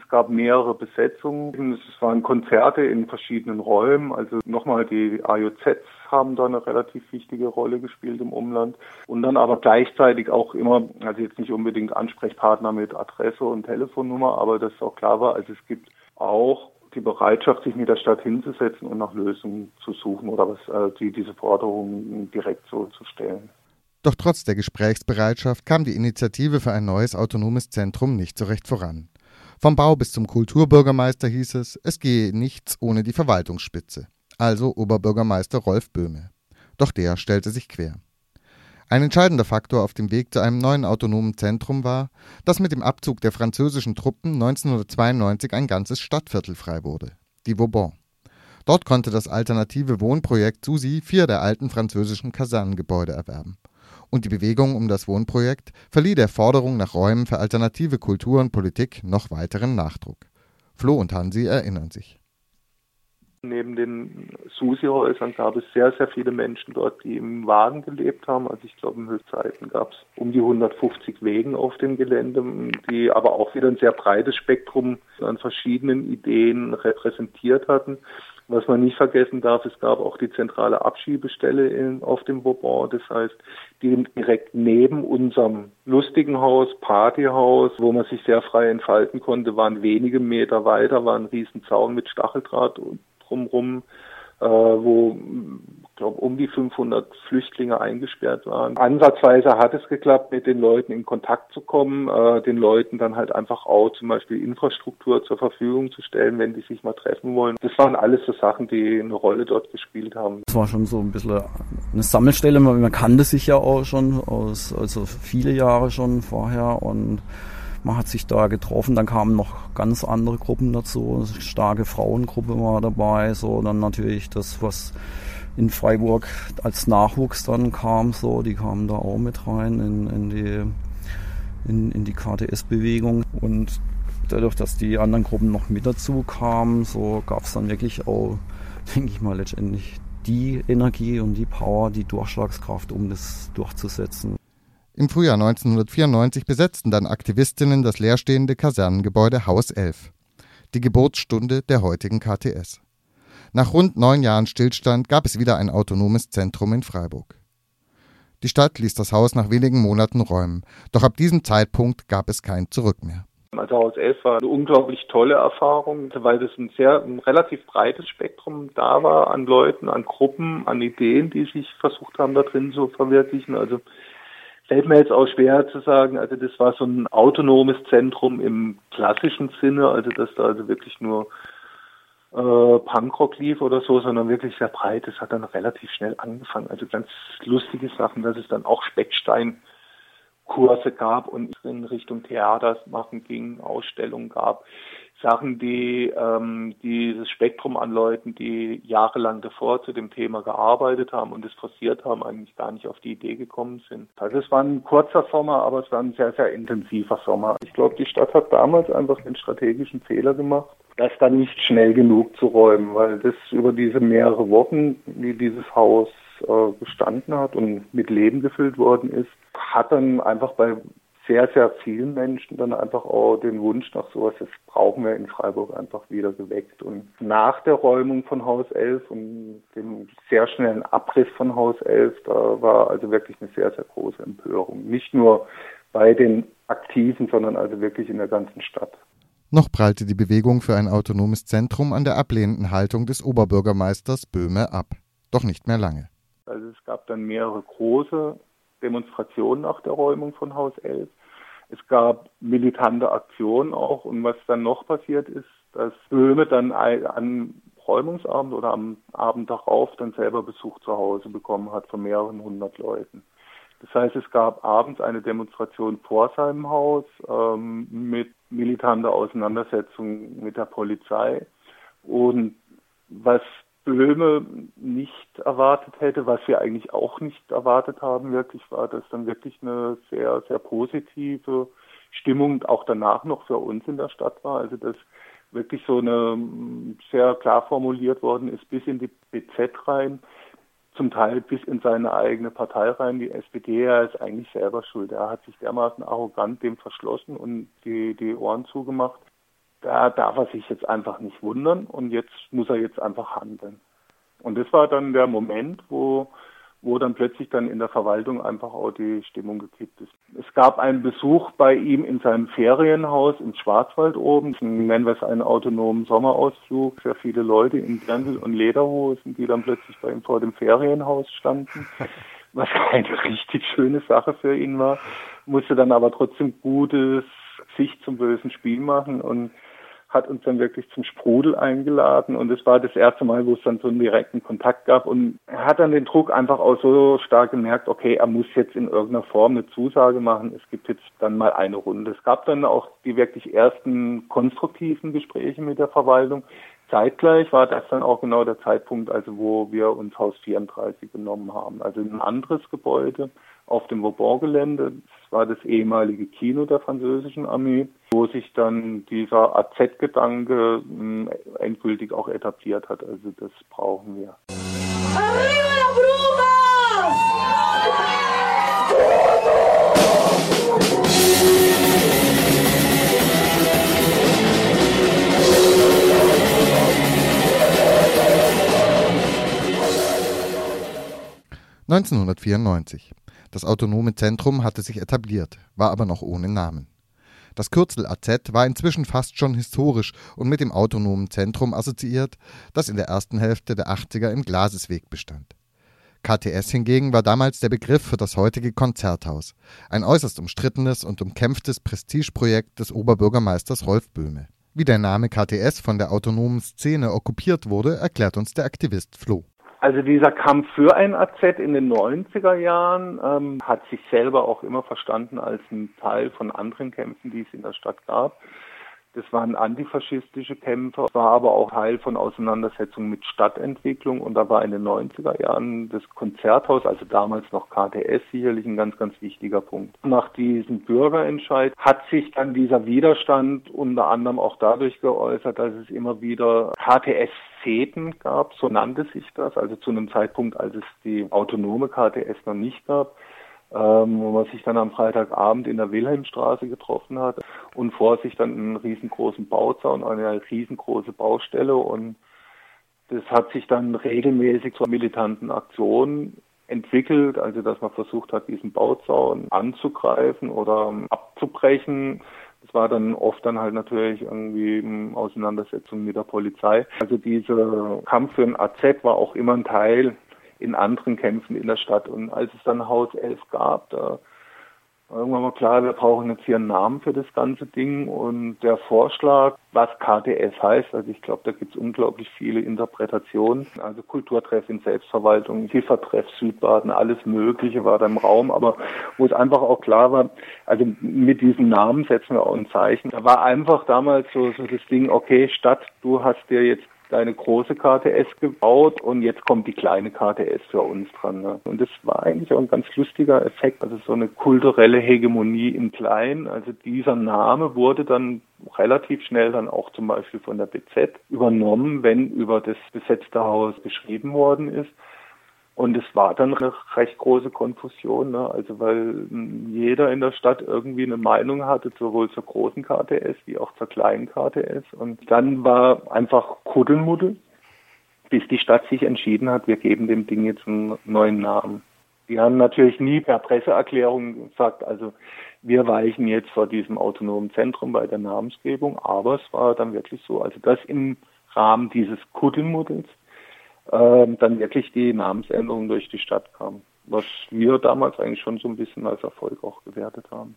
[SPEAKER 12] Es gab mehrere Besetzungen. Es waren Konzerte in verschiedenen Räumen. Also nochmal die AJZs haben da eine relativ wichtige Rolle gespielt im Umland. Und dann aber gleichzeitig auch immer, also jetzt nicht unbedingt Ansprechpartner mit Adresse und Telefonnummer, aber dass auch klar war, also es gibt auch die Bereitschaft, sich mit der Stadt hinzusetzen und nach Lösungen zu suchen oder was, äh, die, diese Forderungen direkt so zu stellen.
[SPEAKER 2] Doch trotz der Gesprächsbereitschaft kam die Initiative für ein neues autonomes Zentrum nicht so recht voran. Vom Bau bis zum Kulturbürgermeister hieß es, es gehe nichts ohne die Verwaltungsspitze, also Oberbürgermeister Rolf Böhme. Doch der stellte sich quer. Ein entscheidender Faktor auf dem Weg zu einem neuen autonomen Zentrum war, dass mit dem Abzug der französischen Truppen 1992 ein ganzes Stadtviertel frei wurde, die Vauban. Dort konnte das alternative Wohnprojekt SUSI vier der alten französischen Kasernengebäude erwerben. Und die Bewegung um das Wohnprojekt verlieh der Forderung nach Räumen für alternative Kultur und Politik noch weiteren Nachdruck. Flo und Hansi erinnern sich.
[SPEAKER 12] Neben den Susi-Häusern gab es sehr, sehr viele Menschen dort, die im Wagen gelebt haben. Also ich glaube, in Höchstzeiten gab es um die 150 Wegen auf dem Gelände, die aber auch wieder ein sehr breites Spektrum an verschiedenen Ideen repräsentiert hatten. Was man nicht vergessen darf, es gab auch die zentrale Abschiebestelle in, auf dem Vauban. Das heißt, die direkt neben unserem lustigen Haus, Partyhaus, wo man sich sehr frei entfalten konnte, waren wenige Meter weiter, war ein Riesenzaun mit Stacheldraht und drumherum, äh, wo glaube um die 500 Flüchtlinge eingesperrt waren. Ansatzweise hat es geklappt, mit den Leuten in Kontakt zu kommen, äh, den Leuten dann halt einfach auch zum Beispiel Infrastruktur zur Verfügung zu stellen, wenn die sich mal treffen wollen. Das waren alles so Sachen, die eine Rolle dort gespielt haben.
[SPEAKER 13] Es war schon so ein bisschen eine Sammelstelle, man kannte sich ja auch schon aus, also viele Jahre schon vorher und man hat sich da getroffen, dann kamen noch ganz andere Gruppen dazu, starke Frauengruppe war dabei, so dann natürlich das, was in Freiburg als Nachwuchs dann kam, so, die kamen da auch mit rein in, in die in, in die KTS-Bewegung und dadurch, dass die anderen Gruppen noch mit dazu kamen, so gab es dann wirklich auch, [LAUGHS] denke ich mal, letztendlich die Energie und die Power, die Durchschlagskraft, um das durchzusetzen.
[SPEAKER 2] Im Frühjahr 1994 besetzten dann Aktivistinnen das leerstehende Kasernengebäude Haus 11, die Geburtsstunde der heutigen KTS. Nach rund neun Jahren Stillstand gab es wieder ein autonomes Zentrum in Freiburg. Die Stadt ließ das Haus nach wenigen Monaten räumen, doch ab diesem Zeitpunkt gab es kein Zurück mehr.
[SPEAKER 12] Also Haus 11 war eine unglaublich tolle Erfahrung, weil es ein sehr ein relativ breites Spektrum da war an Leuten, an Gruppen, an Ideen, die sich versucht haben, da drin zu verwirklichen. Also fällt mir jetzt auch schwer zu sagen, also das war so ein autonomes Zentrum im klassischen Sinne, also dass da also wirklich nur äh, Punkrock lief oder so, sondern wirklich sehr breit. Es hat dann relativ schnell angefangen. Also ganz lustige Sachen, dass es dann auch Speckstein Kurse gab und in Richtung Theater machen ging, Ausstellungen gab. Sachen, die ähm, dieses Spektrum an Leuten, die jahrelang davor zu dem Thema gearbeitet haben und es forciert haben, eigentlich gar nicht auf die Idee gekommen sind. Also es war ein kurzer Sommer, aber es war ein sehr, sehr intensiver Sommer. Ich glaube, die Stadt hat damals einfach den strategischen Fehler gemacht, das dann nicht schnell genug zu räumen, weil das über diese mehrere Wochen, wie dieses Haus äh, bestanden hat und mit Leben gefüllt worden ist, hat dann einfach bei sehr, sehr vielen Menschen dann einfach auch den Wunsch nach sowas, das brauchen wir in Freiburg einfach wieder geweckt. Und nach der Räumung von Haus 11 und dem sehr schnellen Abriss von Haus 11, da war also wirklich eine sehr, sehr große Empörung. Nicht nur bei den Aktiven, sondern also wirklich in der ganzen Stadt.
[SPEAKER 2] Noch prallte die Bewegung für ein autonomes Zentrum an der ablehnenden Haltung des Oberbürgermeisters Böhme ab. Doch nicht mehr lange.
[SPEAKER 12] Also es gab dann mehrere große Demonstrationen nach der Räumung von Haus 11. Es gab militante Aktionen auch. Und was dann noch passiert ist, dass Böhme dann am Räumungsabend oder am Abend darauf dann selber Besuch zu Hause bekommen hat von mehreren hundert Leuten. Das heißt, es gab abends eine Demonstration vor seinem Haus ähm, mit militanter Auseinandersetzung mit der Polizei. Und was Böhme nicht erwartet hätte, was wir eigentlich auch nicht erwartet haben, wirklich war, dass dann wirklich eine sehr, sehr positive Stimmung auch danach noch für uns in der Stadt war. Also dass wirklich so eine sehr klar formuliert worden ist bis in die BZ rein, zum Teil bis in seine eigene Partei rein. Die SPD, er ist eigentlich selber schuld. Er hat sich dermaßen arrogant dem verschlossen und die, die Ohren zugemacht da darf er sich jetzt einfach nicht wundern und jetzt muss er jetzt einfach handeln. Und das war dann der Moment, wo, wo dann plötzlich dann in der Verwaltung einfach auch die Stimmung gekippt ist. Es gab einen Besuch bei ihm in seinem Ferienhaus im Schwarzwald oben, nennen wir es einen autonomen Sommerausflug, sehr viele Leute in Dirndl und Lederhosen, die dann plötzlich bei ihm vor dem Ferienhaus standen, [LAUGHS] was eine richtig schöne Sache für ihn war, musste dann aber trotzdem gutes Sicht zum bösen Spiel machen und hat uns dann wirklich zum Sprudel eingeladen und es war das erste Mal, wo es dann so einen direkten Kontakt gab und er hat dann den Druck einfach auch so stark gemerkt, okay, er muss jetzt in irgendeiner Form eine Zusage machen, es gibt jetzt dann mal eine Runde. Es gab dann auch die wirklich ersten konstruktiven Gespräche mit der Verwaltung. Zeitgleich war das dann auch genau der Zeitpunkt, also wo wir uns Haus 34 genommen haben, also ein anderes Gebäude auf dem Vauban-Gelände. Das war das ehemalige Kino der französischen Armee, wo sich dann dieser AZ-Gedanke hm, endgültig auch etabliert hat. Also das brauchen wir. Arriba la! 1994. Das autonome Zentrum hatte sich etabliert, war aber noch ohne Namen. Das Kürzel AZ war inzwischen fast schon historisch und mit dem autonomen Zentrum assoziiert, das in der ersten Hälfte der 80er im Glasesweg bestand. KTS hingegen war damals der Begriff für das heutige Konzerthaus, ein äußerst umstrittenes und umkämpftes Prestigeprojekt des Oberbürgermeisters Rolf Böhme. Wie der Name KTS von der autonomen Szene okkupiert wurde, erklärt uns der Aktivist Flo. Also dieser Kampf für ein AZ in den 90er Jahren ähm, hat sich selber auch immer verstanden als ein Teil von anderen Kämpfen, die es in der Stadt gab. Das waren antifaschistische Kämpfe, war aber auch Teil von Auseinandersetzungen mit Stadtentwicklung und da war in den 90er Jahren das Konzerthaus, also damals noch KTS, sicherlich ein ganz, ganz wichtiger Punkt. Nach diesem Bürgerentscheid hat sich dann dieser Widerstand unter anderem auch dadurch geäußert, dass es immer wieder KTS Fäden gab, so nannte sich das, also zu einem Zeitpunkt, als es die autonome KTS noch nicht gab ähm, wo man sich dann am Freitagabend in der Wilhelmstraße getroffen hat und vor sich dann einen riesengroßen Bauzaun, eine riesengroße Baustelle und das hat sich dann regelmäßig zu militanten Aktionen entwickelt, also dass man versucht hat, diesen Bauzaun anzugreifen oder abzubrechen. Das war dann oft dann halt natürlich irgendwie in Auseinandersetzung mit der Polizei. Also dieser Kampf für ein AZ war auch immer ein Teil in anderen Kämpfen in der Stadt. Und als es dann Haus 11 gab, da Irgendwann mal klar, wir brauchen jetzt hier einen Namen für das ganze Ding und der Vorschlag, was KTS heißt, also ich glaube, da gibt es unglaublich viele Interpretationen. Also Kulturtreff in Selbstverwaltung, Kiefertreff Südbaden, alles Mögliche war da im Raum, aber wo es einfach auch klar war, also mit diesem Namen setzen wir auch ein Zeichen. Da war einfach damals so, so das Ding, okay, Stadt, du hast dir jetzt deine große KTS gebaut und jetzt kommt die kleine KTS für uns dran. Ne? Und das war eigentlich auch ein ganz lustiger Effekt, also so eine kulturelle Hegemonie im Kleinen. Also dieser Name wurde dann relativ schnell dann auch zum Beispiel von der BZ übernommen, wenn über das besetzte Haus geschrieben worden ist. Und es war dann eine recht große Konfusion, ne? also weil jeder in der Stadt irgendwie eine Meinung hatte, sowohl zur großen KTS wie auch zur kleinen KTS. Und dann war einfach Kuddelmuddel, bis die Stadt sich entschieden hat, wir geben dem Ding jetzt einen neuen Namen. Die haben natürlich nie per Presseerklärung gesagt, also wir weichen jetzt vor diesem autonomen Zentrum bei der Namensgebung, aber es war dann wirklich so, also das im Rahmen dieses Kuddelmuddels dann wirklich die Namensänderung durch die Stadt kam. Was wir damals eigentlich schon so ein bisschen als Erfolg auch gewertet haben.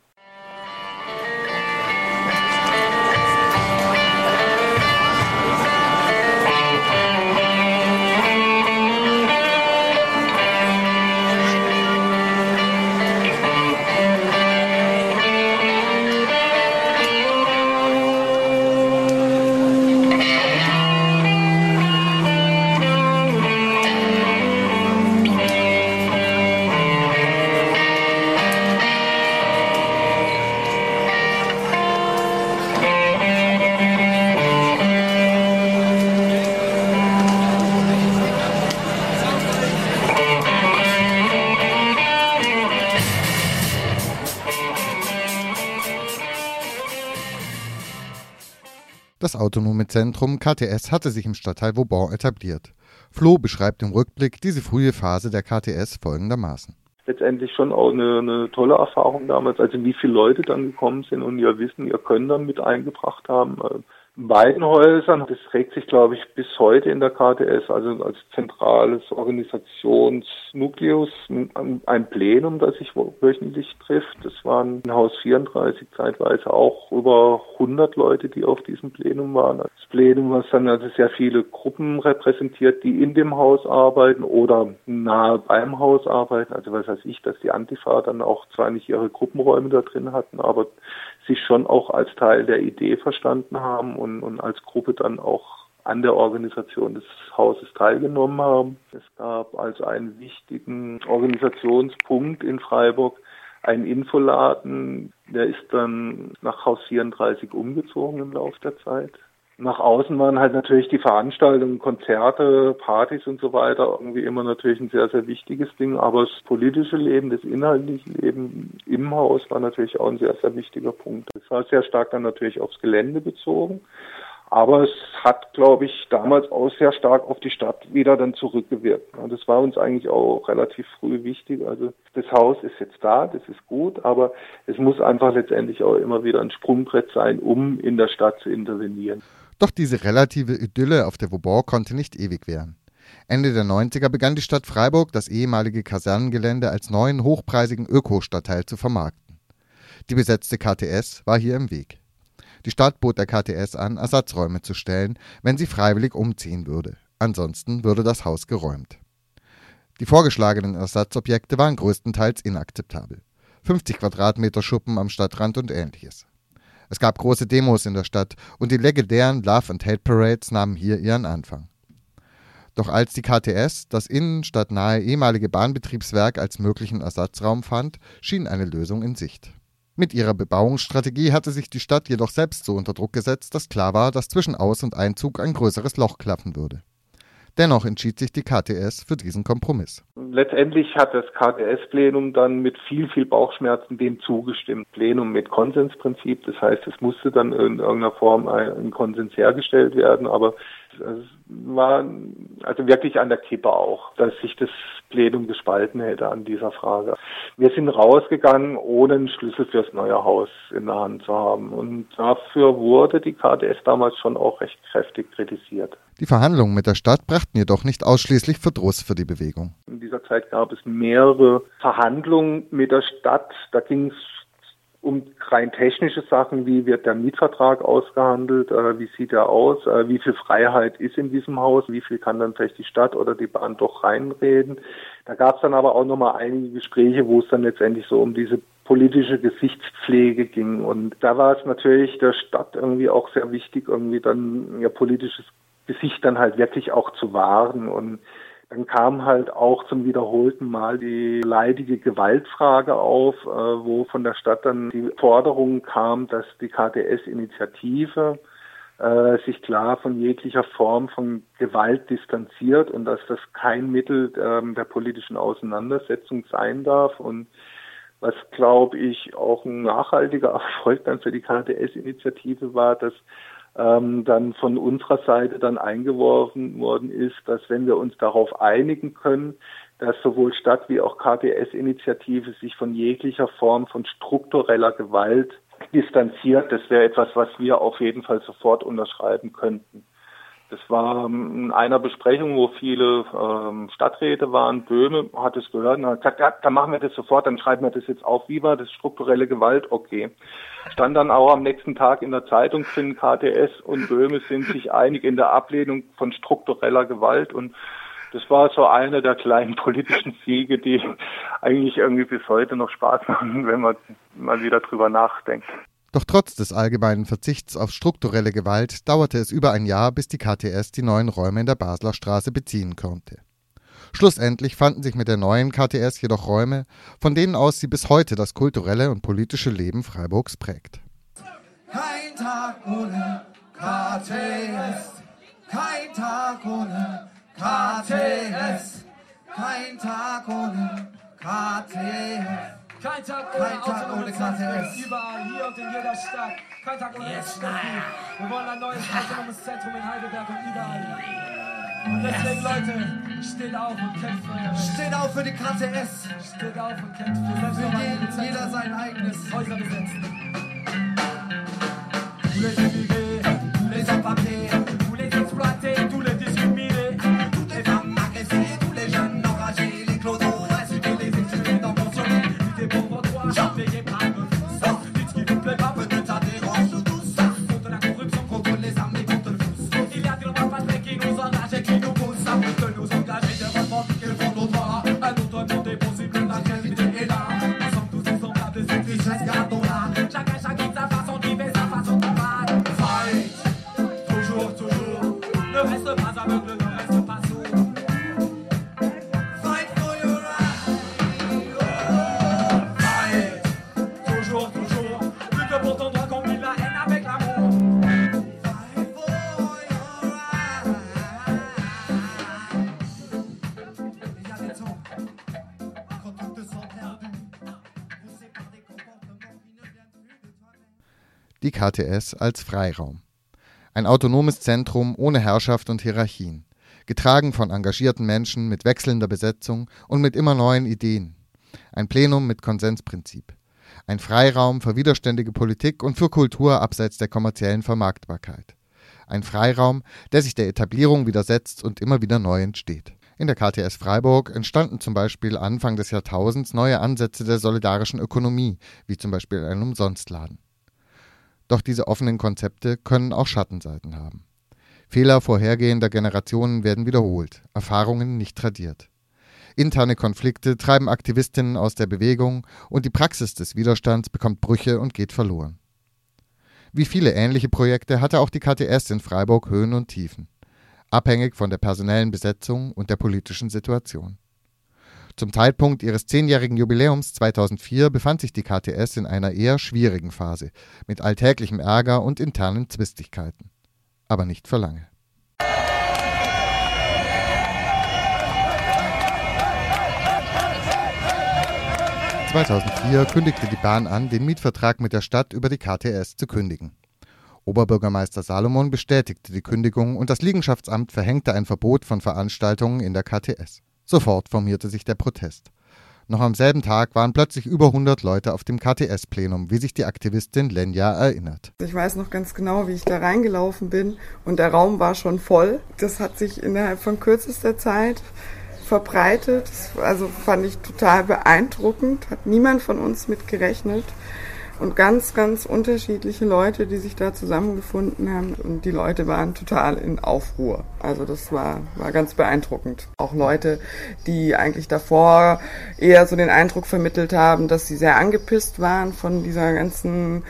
[SPEAKER 2] Autonome Zentrum KTS hatte sich im Stadtteil Vauban etabliert. Flo beschreibt im Rückblick diese frühe Phase der KTS folgendermaßen.
[SPEAKER 12] Letztendlich schon auch eine, eine tolle Erfahrung damals, also wie viele Leute dann gekommen sind und ihr Wissen, ihr Können dann mit eingebracht haben. In beiden Häusern, das regt sich, glaube ich, bis heute in der KTS, also als zentrales Organisationsnukleus, ein Plenum, das sich wöchentlich trifft. Das waren in Haus 34 zeitweise auch über 100 Leute, die auf diesem Plenum waren. Das Plenum, was dann also sehr viele Gruppen repräsentiert, die in dem Haus arbeiten oder nahe beim Haus arbeiten. Also was weiß ich, dass die Antifa dann auch zwar nicht ihre Gruppenräume da drin hatten, aber sich schon auch als Teil der Idee verstanden haben und, und als Gruppe dann auch an der Organisation des Hauses teilgenommen haben. Es gab also einen wichtigen Organisationspunkt in Freiburg, einen Infoladen, der ist dann nach Haus 34 umgezogen im Laufe der Zeit nach außen waren halt natürlich die Veranstaltungen, Konzerte, Partys und so weiter irgendwie immer natürlich ein sehr, sehr wichtiges Ding. Aber das politische Leben, das inhaltliche Leben im Haus war natürlich auch ein sehr, sehr wichtiger Punkt. Es war sehr stark dann natürlich aufs Gelände bezogen. Aber es hat, glaube ich, damals auch sehr stark auf die Stadt wieder dann zurückgewirkt. Das war uns eigentlich auch relativ früh wichtig. Also das Haus ist jetzt da, das ist gut, aber es muss einfach letztendlich auch immer wieder ein Sprungbrett sein, um in der Stadt zu intervenieren.
[SPEAKER 2] Doch diese relative Idylle auf der Vauban konnte nicht ewig währen. Ende der 90er begann die Stadt Freiburg, das ehemalige Kasernengelände als neuen hochpreisigen Ökostadtteil zu vermarkten. Die besetzte KTS war hier im Weg. Die Stadt bot der KTS an, Ersatzräume zu stellen, wenn sie freiwillig umziehen würde. Ansonsten würde das Haus geräumt. Die vorgeschlagenen Ersatzobjekte waren größtenteils inakzeptabel. 50 Quadratmeter Schuppen am Stadtrand und ähnliches. Es gab große Demos in der Stadt und die legendären Love and Hate Parades nahmen hier ihren Anfang. Doch als die KTS das innenstadtnahe ehemalige Bahnbetriebswerk als möglichen Ersatzraum fand, schien eine Lösung in Sicht. Mit ihrer Bebauungsstrategie hatte sich die Stadt jedoch selbst so unter Druck gesetzt, dass klar war, dass zwischen Aus- und Einzug ein größeres Loch klaffen würde. Dennoch entschied sich die KTS für diesen Kompromiss.
[SPEAKER 12] Letztendlich hat das KTS-Plenum dann mit viel, viel Bauchschmerzen dem zugestimmt. Plenum mit Konsensprinzip, das heißt, es musste dann in irgendeiner Form ein Konsens hergestellt werden, aber Es war also wirklich an der Kippe auch, dass sich das Plenum gespalten hätte an dieser Frage. Wir sind rausgegangen, ohne einen Schlüssel fürs neue Haus in der Hand zu haben. Und dafür wurde die KDS damals schon auch recht kräftig kritisiert.
[SPEAKER 2] Die Verhandlungen mit der Stadt brachten jedoch nicht ausschließlich Verdruss für die Bewegung.
[SPEAKER 12] In dieser Zeit gab es mehrere Verhandlungen mit der Stadt. Da ging es um rein technische Sachen, wie wird der Mietvertrag ausgehandelt, äh, wie sieht er aus, äh, wie viel Freiheit ist in diesem Haus, wie viel kann dann vielleicht die Stadt oder die Bahn doch reinreden. Da gab es dann aber auch nochmal einige Gespräche, wo es dann letztendlich so um diese politische Gesichtspflege ging. Und da war es natürlich der Stadt irgendwie auch sehr wichtig, irgendwie dann ihr politisches Gesicht dann halt wirklich auch zu wahren. Und dann kam halt auch zum wiederholten Mal die leidige Gewaltfrage auf, äh, wo von der Stadt dann die Forderung kam, dass die KTS-Initiative äh, sich klar von jeglicher Form von Gewalt distanziert und dass das kein Mittel ähm, der politischen Auseinandersetzung sein darf. Und was, glaube ich, auch ein nachhaltiger [LAUGHS] Erfolg dann für die KTS-Initiative war, dass ähm, dann von unserer Seite dann eingeworfen worden ist, dass wenn wir uns darauf einigen können, dass sowohl Stadt wie auch KTS-Initiative sich von jeglicher Form von struktureller Gewalt distanziert, das wäre etwas, was wir auf jeden Fall sofort unterschreiben könnten. Das war ähm, in einer Besprechung, wo viele ähm, Stadträte waren. Böhme hat es gehört und hat gesagt, ja, dann machen wir das sofort, dann schreiben wir das jetzt auf. Wie war das strukturelle Gewalt? Okay. Stand dann auch am nächsten Tag in der Zeitung drin, KTS und Böhme sind sich einig in der Ablehnung von struktureller Gewalt und das war so eine der kleinen [LAUGHS] politischen Siege, die eigentlich irgendwie bis heute noch Spaß machen, wenn man mal wieder drüber nachdenkt.
[SPEAKER 2] Doch trotz des allgemeinen Verzichts auf strukturelle Gewalt dauerte es über ein Jahr, bis die KTS die neuen Räume in der Basler Straße beziehen konnte. Schlussendlich fanden sich mit der neuen KTS jedoch Räume, von denen aus sie bis heute das kulturelle und politische Leben Freiburgs prägt.
[SPEAKER 3] Kein Tag ohne KTS, kein Tag ohne KTS, kein Tag ohne KTS.
[SPEAKER 14] Kein Tag ohne, Kein Tag ohne KTS. Überall, hier und in jeder Stadt. Kein Tag ohne yes, Wir wollen ein neues autonomes Zentrum in Heidelberg und überall. Und deswegen, Leute, steht auf und kämpft für euer
[SPEAKER 3] Steht auf für die KTS.
[SPEAKER 14] Steht auf und kämpft für
[SPEAKER 3] Für jeden, jeder sein eigenes
[SPEAKER 14] Häuser besetzen.
[SPEAKER 2] KTS als Freiraum. Ein autonomes Zentrum ohne Herrschaft und Hierarchien, getragen von engagierten Menschen mit wechselnder Besetzung und mit immer neuen Ideen. Ein Plenum mit Konsensprinzip. Ein Freiraum für widerständige Politik und für Kultur abseits der kommerziellen Vermarktbarkeit. Ein Freiraum, der sich der Etablierung widersetzt und immer wieder neu entsteht. In der KTS Freiburg entstanden zum Beispiel Anfang des Jahrtausends neue Ansätze der solidarischen Ökonomie, wie zum Beispiel ein Umsonstladen. Doch diese offenen Konzepte können auch Schattenseiten haben. Fehler vorhergehender Generationen werden wiederholt, Erfahrungen nicht tradiert. Interne Konflikte treiben Aktivistinnen aus der Bewegung und die Praxis des Widerstands bekommt Brüche und geht verloren. Wie viele ähnliche Projekte hatte auch die KTS in Freiburg Höhen und Tiefen, abhängig von der personellen Besetzung und der politischen Situation. Zum Zeitpunkt ihres zehnjährigen Jubiläums 2004 befand sich die KTS in einer eher schwierigen Phase mit alltäglichem Ärger und internen Zwistigkeiten. Aber nicht für lange. (2004) kündigte die Bahn an, den Mietvertrag mit der Stadt über die KTS zu kündigen. Oberbürgermeister Salomon bestätigte die Kündigung und das Liegenschaftsamt verhängte ein Verbot von Veranstaltungen in der KTS. Sofort formierte sich der Protest. Noch am selben Tag waren plötzlich über 100 Leute auf dem KTS-Plenum, wie sich die Aktivistin Lenja erinnert.
[SPEAKER 15] Ich weiß noch ganz genau, wie ich da reingelaufen bin und der Raum war schon voll. Das hat sich innerhalb von kürzester Zeit verbreitet. Also fand ich total beeindruckend. Hat niemand von uns mit gerechnet und ganz, ganz unterschiedliche Leute, die sich da zusammengefunden haben. Und die Leute waren total in Aufruhr. Also das war, war ganz beeindruckend. Auch Leute, die eigentlich davor eher so den Eindruck vermittelt haben, dass sie sehr angepisst waren von dieser ganzen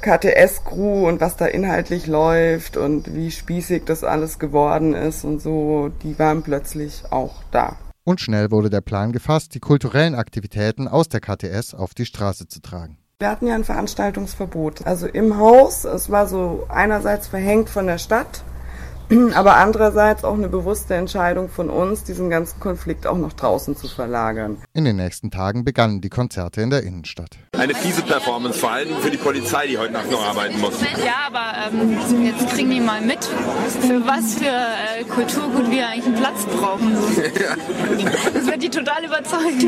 [SPEAKER 15] KTS-Crew und was da inhaltlich läuft und wie spießig das alles geworden ist und so, die waren plötzlich auch da.
[SPEAKER 2] Und schnell wurde der Plan gefasst, die kulturellen Aktivitäten aus der KTS auf die Straße zu tragen.
[SPEAKER 15] Wir hatten ja ein Veranstaltungsverbot. Also im Haus, es war so einerseits verhängt von der Stadt, [CLEARS THROAT] aber andererseits auch eine bewusste Entscheidung von uns, diesen ganzen Konflikt auch nach draußen zu verlagern.
[SPEAKER 2] In den nächsten Tagen begannen die Konzerte in der Innenstadt.
[SPEAKER 16] Eine fiese Performance, vor allem für die Polizei, die heute Nacht noch arbeiten muss.
[SPEAKER 17] Ja, aber ähm, jetzt kriegen die mal mit, für was für äh, Kulturgut wir eigentlich einen Platz brauchen. [LAUGHS] Das wird die total überzeugt.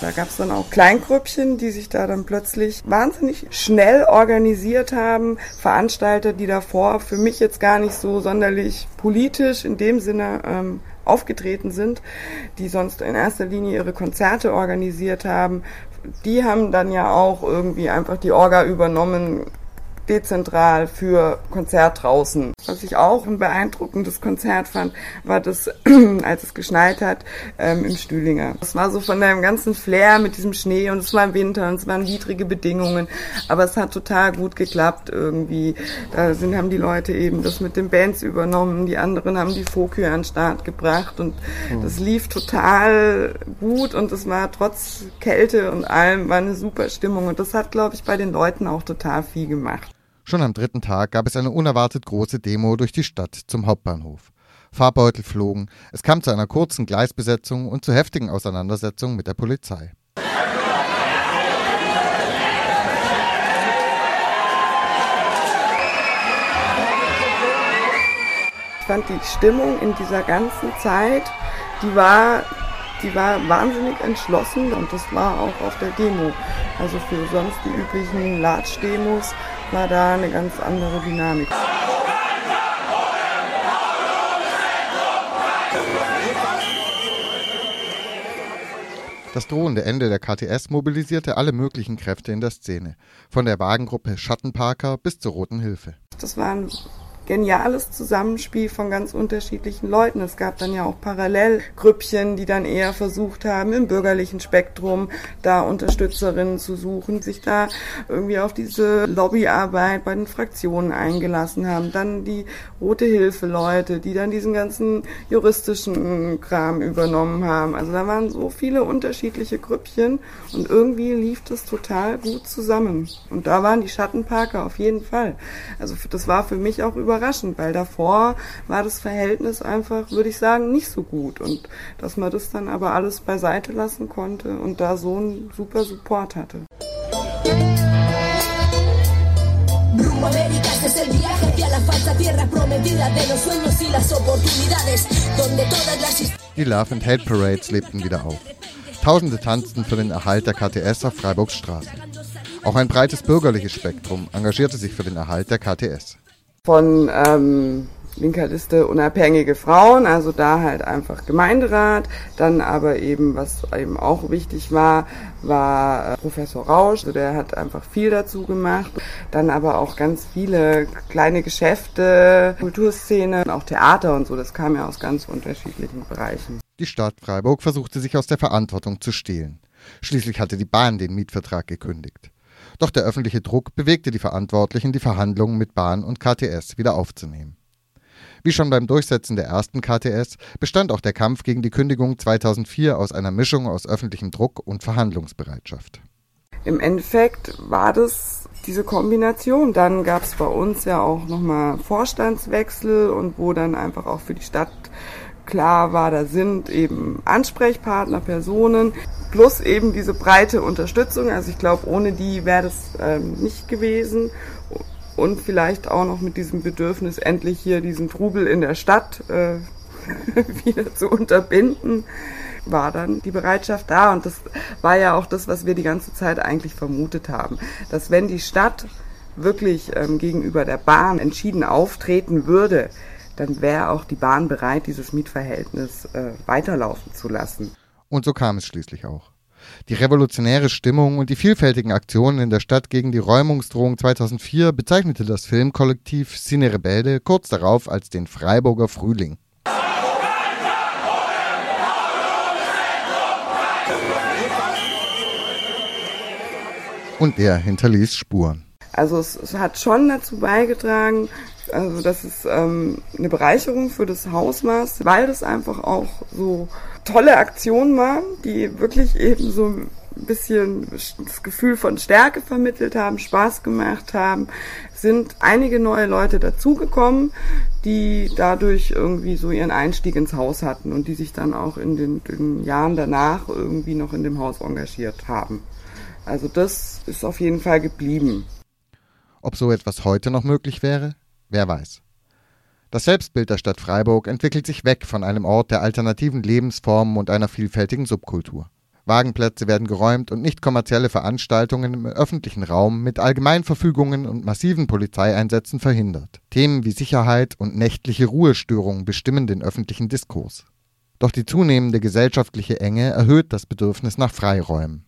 [SPEAKER 15] Da gab es dann auch Kleingrüppchen, die sich da dann plötzlich wahnsinnig schnell organisiert haben. Veranstalter, die davor für mich jetzt gar nicht so sonderlich politisch in dem Sinne ähm, aufgetreten sind, die sonst in erster Linie ihre Konzerte organisiert haben. Die haben dann ja auch irgendwie einfach die Orga übernommen, dezentral für Konzert draußen. Was ich auch ein beeindruckendes Konzert fand, war das, [CLEARS THROAT] als es geschneit hat, ähm, im Stühlinger. Es war so von dem ganzen Flair mit diesem Schnee und es war Winter und es waren widrige Bedingungen, aber es hat total gut geklappt irgendwie. Da sind, haben die Leute eben das mit den Bands übernommen, die anderen haben die Fokü an den Start gebracht und mhm. das lief total gut und es war trotz Kälte und allem war eine super Stimmung und das hat, glaube ich, bei den Leuten auch total viel gemacht.
[SPEAKER 2] Schon am dritten Tag gab es eine unerwartet große Demo durch die Stadt zum Hauptbahnhof. Fahrbeutel flogen, es kam zu einer kurzen Gleisbesetzung und zu heftigen Auseinandersetzungen mit der Polizei.
[SPEAKER 15] Ich fand die Stimmung in dieser ganzen Zeit, die war die war wahnsinnig entschlossen und das war auch auf der Demo. Also für sonst die üblichen Latsch-Demos war da eine ganz andere Dynamik.
[SPEAKER 2] Das drohende Ende der KTS mobilisierte alle möglichen Kräfte in der Szene, von der Wagengruppe Schattenparker bis zur Roten Hilfe.
[SPEAKER 15] Das waren geniales Zusammenspiel von ganz unterschiedlichen Leuten. Es gab dann ja auch Parallelgrüppchen, die dann eher versucht haben, im bürgerlichen Spektrum da Unterstützerinnen zu suchen, sich da irgendwie auf diese Lobbyarbeit bei den Fraktionen eingelassen haben. Dann die Rote Hilfe Leute, die dann diesen ganzen juristischen Kram übernommen haben. Also da waren so viele unterschiedliche Grüppchen und irgendwie lief das total gut zusammen. Und da waren die Schattenparker auf jeden Fall. Also das war für mich auch überraschend überraschend, weil davor war das Verhältnis einfach, würde ich sagen, nicht so gut. Und dass man das dann aber alles beiseite lassen konnte und da so einen super Support hatte.
[SPEAKER 2] Die Love and Hate Parades lebten wieder auf. Tausende tanzten für den Erhalt der KTS auf Freiburgs Straßen. Auch ein breites bürgerliches Spektrum engagierte sich für den Erhalt der KTS
[SPEAKER 15] von ähm, linker Liste unabhängige Frauen, also da halt einfach Gemeinderat. Dann aber eben, was eben auch wichtig war, war äh, Professor Rausch, also der hat einfach viel dazu gemacht. Dann aber auch ganz viele kleine Geschäfte, Kulturszene, auch Theater und so, das kam ja aus ganz unterschiedlichen Bereichen.
[SPEAKER 2] Die Stadt Freiburg versuchte sich aus der Verantwortung zu stehlen. Schließlich hatte die Bahn den Mietvertrag gekündigt. Doch der öffentliche Druck bewegte die Verantwortlichen, die Verhandlungen mit Bahn und KTS wieder aufzunehmen. Wie schon beim Durchsetzen der ersten KTS bestand auch der Kampf gegen die Kündigung 2004 aus einer Mischung aus öffentlichem Druck und Verhandlungsbereitschaft.
[SPEAKER 15] Im Endeffekt war das diese Kombination. Dann gab es bei uns ja auch nochmal Vorstandswechsel und wo dann einfach auch für die Stadt klar war, da sind eben Ansprechpartner, Personen, plus eben diese breite Unterstützung. Also ich glaube, ohne die wäre das ähm, nicht gewesen. Und vielleicht auch noch mit diesem Bedürfnis, endlich hier diesen Trubel in der Stadt äh, [LAUGHS] wieder zu unterbinden, war dann die Bereitschaft da. Und das war ja auch das, was wir die ganze Zeit eigentlich vermutet haben. Dass wenn die Stadt wirklich ähm, gegenüber der Bahn entschieden auftreten würde, dann wäre auch die Bahn bereit, dieses Mietverhältnis äh, weiterlaufen zu lassen.
[SPEAKER 2] Und so kam es schließlich auch. Die revolutionäre Stimmung und die vielfältigen Aktionen in der Stadt gegen die Räumungsdrohung 2004 bezeichnete das Filmkollektiv Cine Rebelde kurz darauf als den Freiburger Frühling. Und der hinterließ Spuren.
[SPEAKER 15] Also es, es hat schon dazu beigetragen, also dass es ähm, eine Bereicherung für das Haus war, weil das einfach auch so tolle Aktionen waren, die wirklich eben so ein bisschen das Gefühl von Stärke vermittelt haben, Spaß gemacht haben, sind einige neue Leute dazugekommen, die dadurch irgendwie so ihren Einstieg ins Haus hatten und die sich dann auch in den, den Jahren danach irgendwie noch in dem Haus engagiert haben. Also das ist auf jeden Fall geblieben.
[SPEAKER 2] Ob so etwas heute noch möglich wäre? Wer weiß. Das Selbstbild der Stadt Freiburg entwickelt sich weg von einem Ort der alternativen Lebensformen und einer vielfältigen Subkultur. Wagenplätze werden geräumt und nicht kommerzielle Veranstaltungen im öffentlichen Raum mit Allgemeinverfügungen und massiven Polizeieinsätzen verhindert. Themen wie Sicherheit und nächtliche Ruhestörungen bestimmen den öffentlichen Diskurs. Doch die zunehmende gesellschaftliche Enge erhöht das Bedürfnis nach Freiräumen.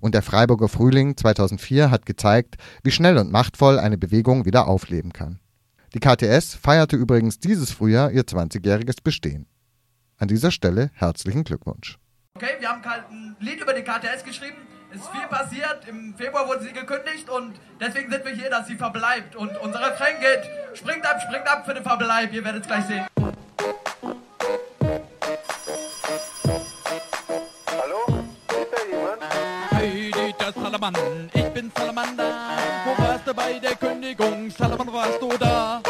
[SPEAKER 2] Und der Freiburger Frühling 2004 hat gezeigt, wie schnell und machtvoll eine Bewegung wieder aufleben kann. Die KTS feierte übrigens dieses Frühjahr ihr 20-jähriges Bestehen. An dieser Stelle herzlichen Glückwunsch.
[SPEAKER 18] Okay, wir haben ein Lied über die KTS geschrieben. Es ist viel passiert. Im Februar wurde sie gekündigt und deswegen sind wir hier, dass sie verbleibt. Und unser Refrain geht: Springt ab, springt ab für den Verbleib. Ihr werdet es gleich sehen.
[SPEAKER 19] Hey, Dieter Salaman, ich bin Salamander. Der Kündigung? Salaman, warst du da?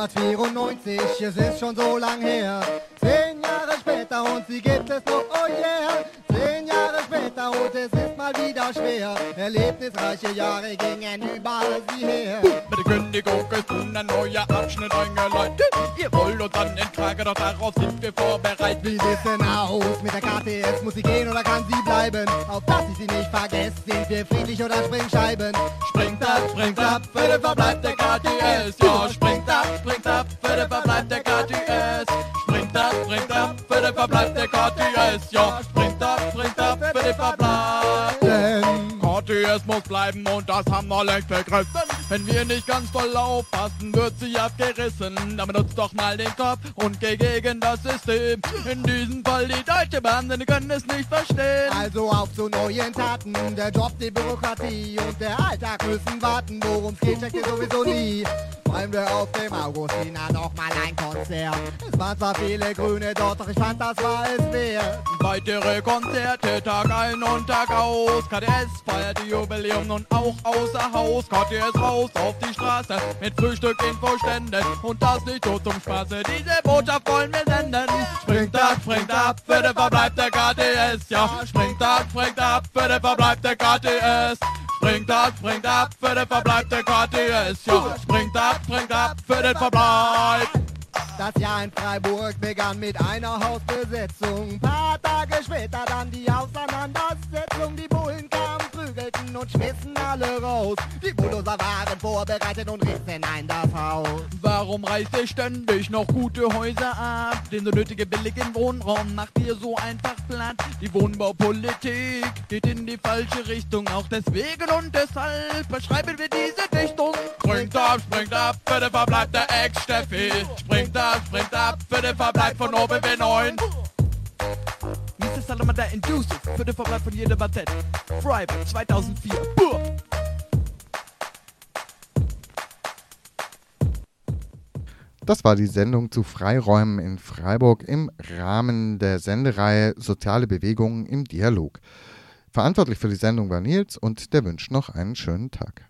[SPEAKER 20] Damals 94, es ist schon so lang her. Zehn Jahre später und sie gibt es noch, oh yeah. Zehn Jahre später und es ist mal wieder schwer. Erlebnisreiche Jahre gingen überall sie her.
[SPEAKER 19] Mit der Kündigung ist nun ein neuer Abschnitt eingeleitet. Ihr wollt uns dann Frage, doch darauf sind wir vorbereitet.
[SPEAKER 20] Wie sieht's denn aus mit der KTS? Muss sie gehen oder kann sie bleiben? Auf dass ich sie nicht vergesse, sind wir friedlich oder Springscheiben?
[SPEAKER 19] Springt ab, springt ab, für den Verbleib der KTS. Ja, springt ab, springt ab, für den Verbleib der KTS. Springt ab, springt ab, für den Verbleib der KTS. Ja, springt ab, springt ab, für den Verbleib. KTS muss bleiben und das haben wir längst begriffen. Wenn wir nicht ganz voll aufpassen, wird sie abgerissen. Dann benutzt doch mal den Kopf und geh gegen das System. In diesem Fall die Deutsche Bahn, denn die können es nicht verstehen.
[SPEAKER 20] Also auf zu neuen Taten, der Job, die Bürokratie und der Alltag müssen warten. Worum's geht, checkt ihr sowieso nie. Freunde auf dem Augustina nochmal ein Konzert. Es waren zwar viele Grüne dort, doch ich fand, das war es wert.
[SPEAKER 19] Weitere Konzerte, Tag ein und Tag aus. KDS feiert die Jubiläum nun auch außer Haus. KDS raus auf die Straße mit Frühstück, Infoständen. Und das nicht so zum Spaße, diese Botschaft wollen wir senden. Springt ab, springt ab, für den Verbleib der KTS. Ja, springt ab, springt ab, für den Verbleib der KTS. Springt ab, springt ab, für den Verbleib der KTS. Ja, springt ab, springt ab, für den Verbleib.
[SPEAKER 20] Das Jahr in Freiburg begann mit einer Hausbesetzung. Paar Tage später dann die Auseinandersetzung. Die Bullen kamen, und schmissen alle raus. Die Bulldozer waren vorbereitet und rissen ein das Haus.
[SPEAKER 19] Warum reißt ihr ständig noch gute Häuser ab? Den so nötige billigen Wohnraum macht ihr so einfach platt. Die Wohnbaupolitik geht in die falsche Richtung. Auch deswegen und deshalb beschreiben wir diese Dichtung. Springt ab, springt ab, für den Verbleib der Ex-Steffi. Springt ab, springt ab, für den Verbleib von OBW 9. Mr. Salamander Induces für den Verbleib von jeder Z. Freiburg 2004. Buh.
[SPEAKER 2] Das war die Sendung zu Freiräumen in Freiburg im Rahmen der Sendereihe Soziale Bewegungen im Dialog. Verantwortlich für die Sendung war Nils und der wünscht noch einen schönen Tag.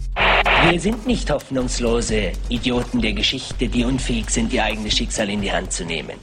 [SPEAKER 1] Wir sind nicht hoffnungslose Idioten der Geschichte, die unfähig sind, ihr eigenes Schicksal in die Hand zu nehmen.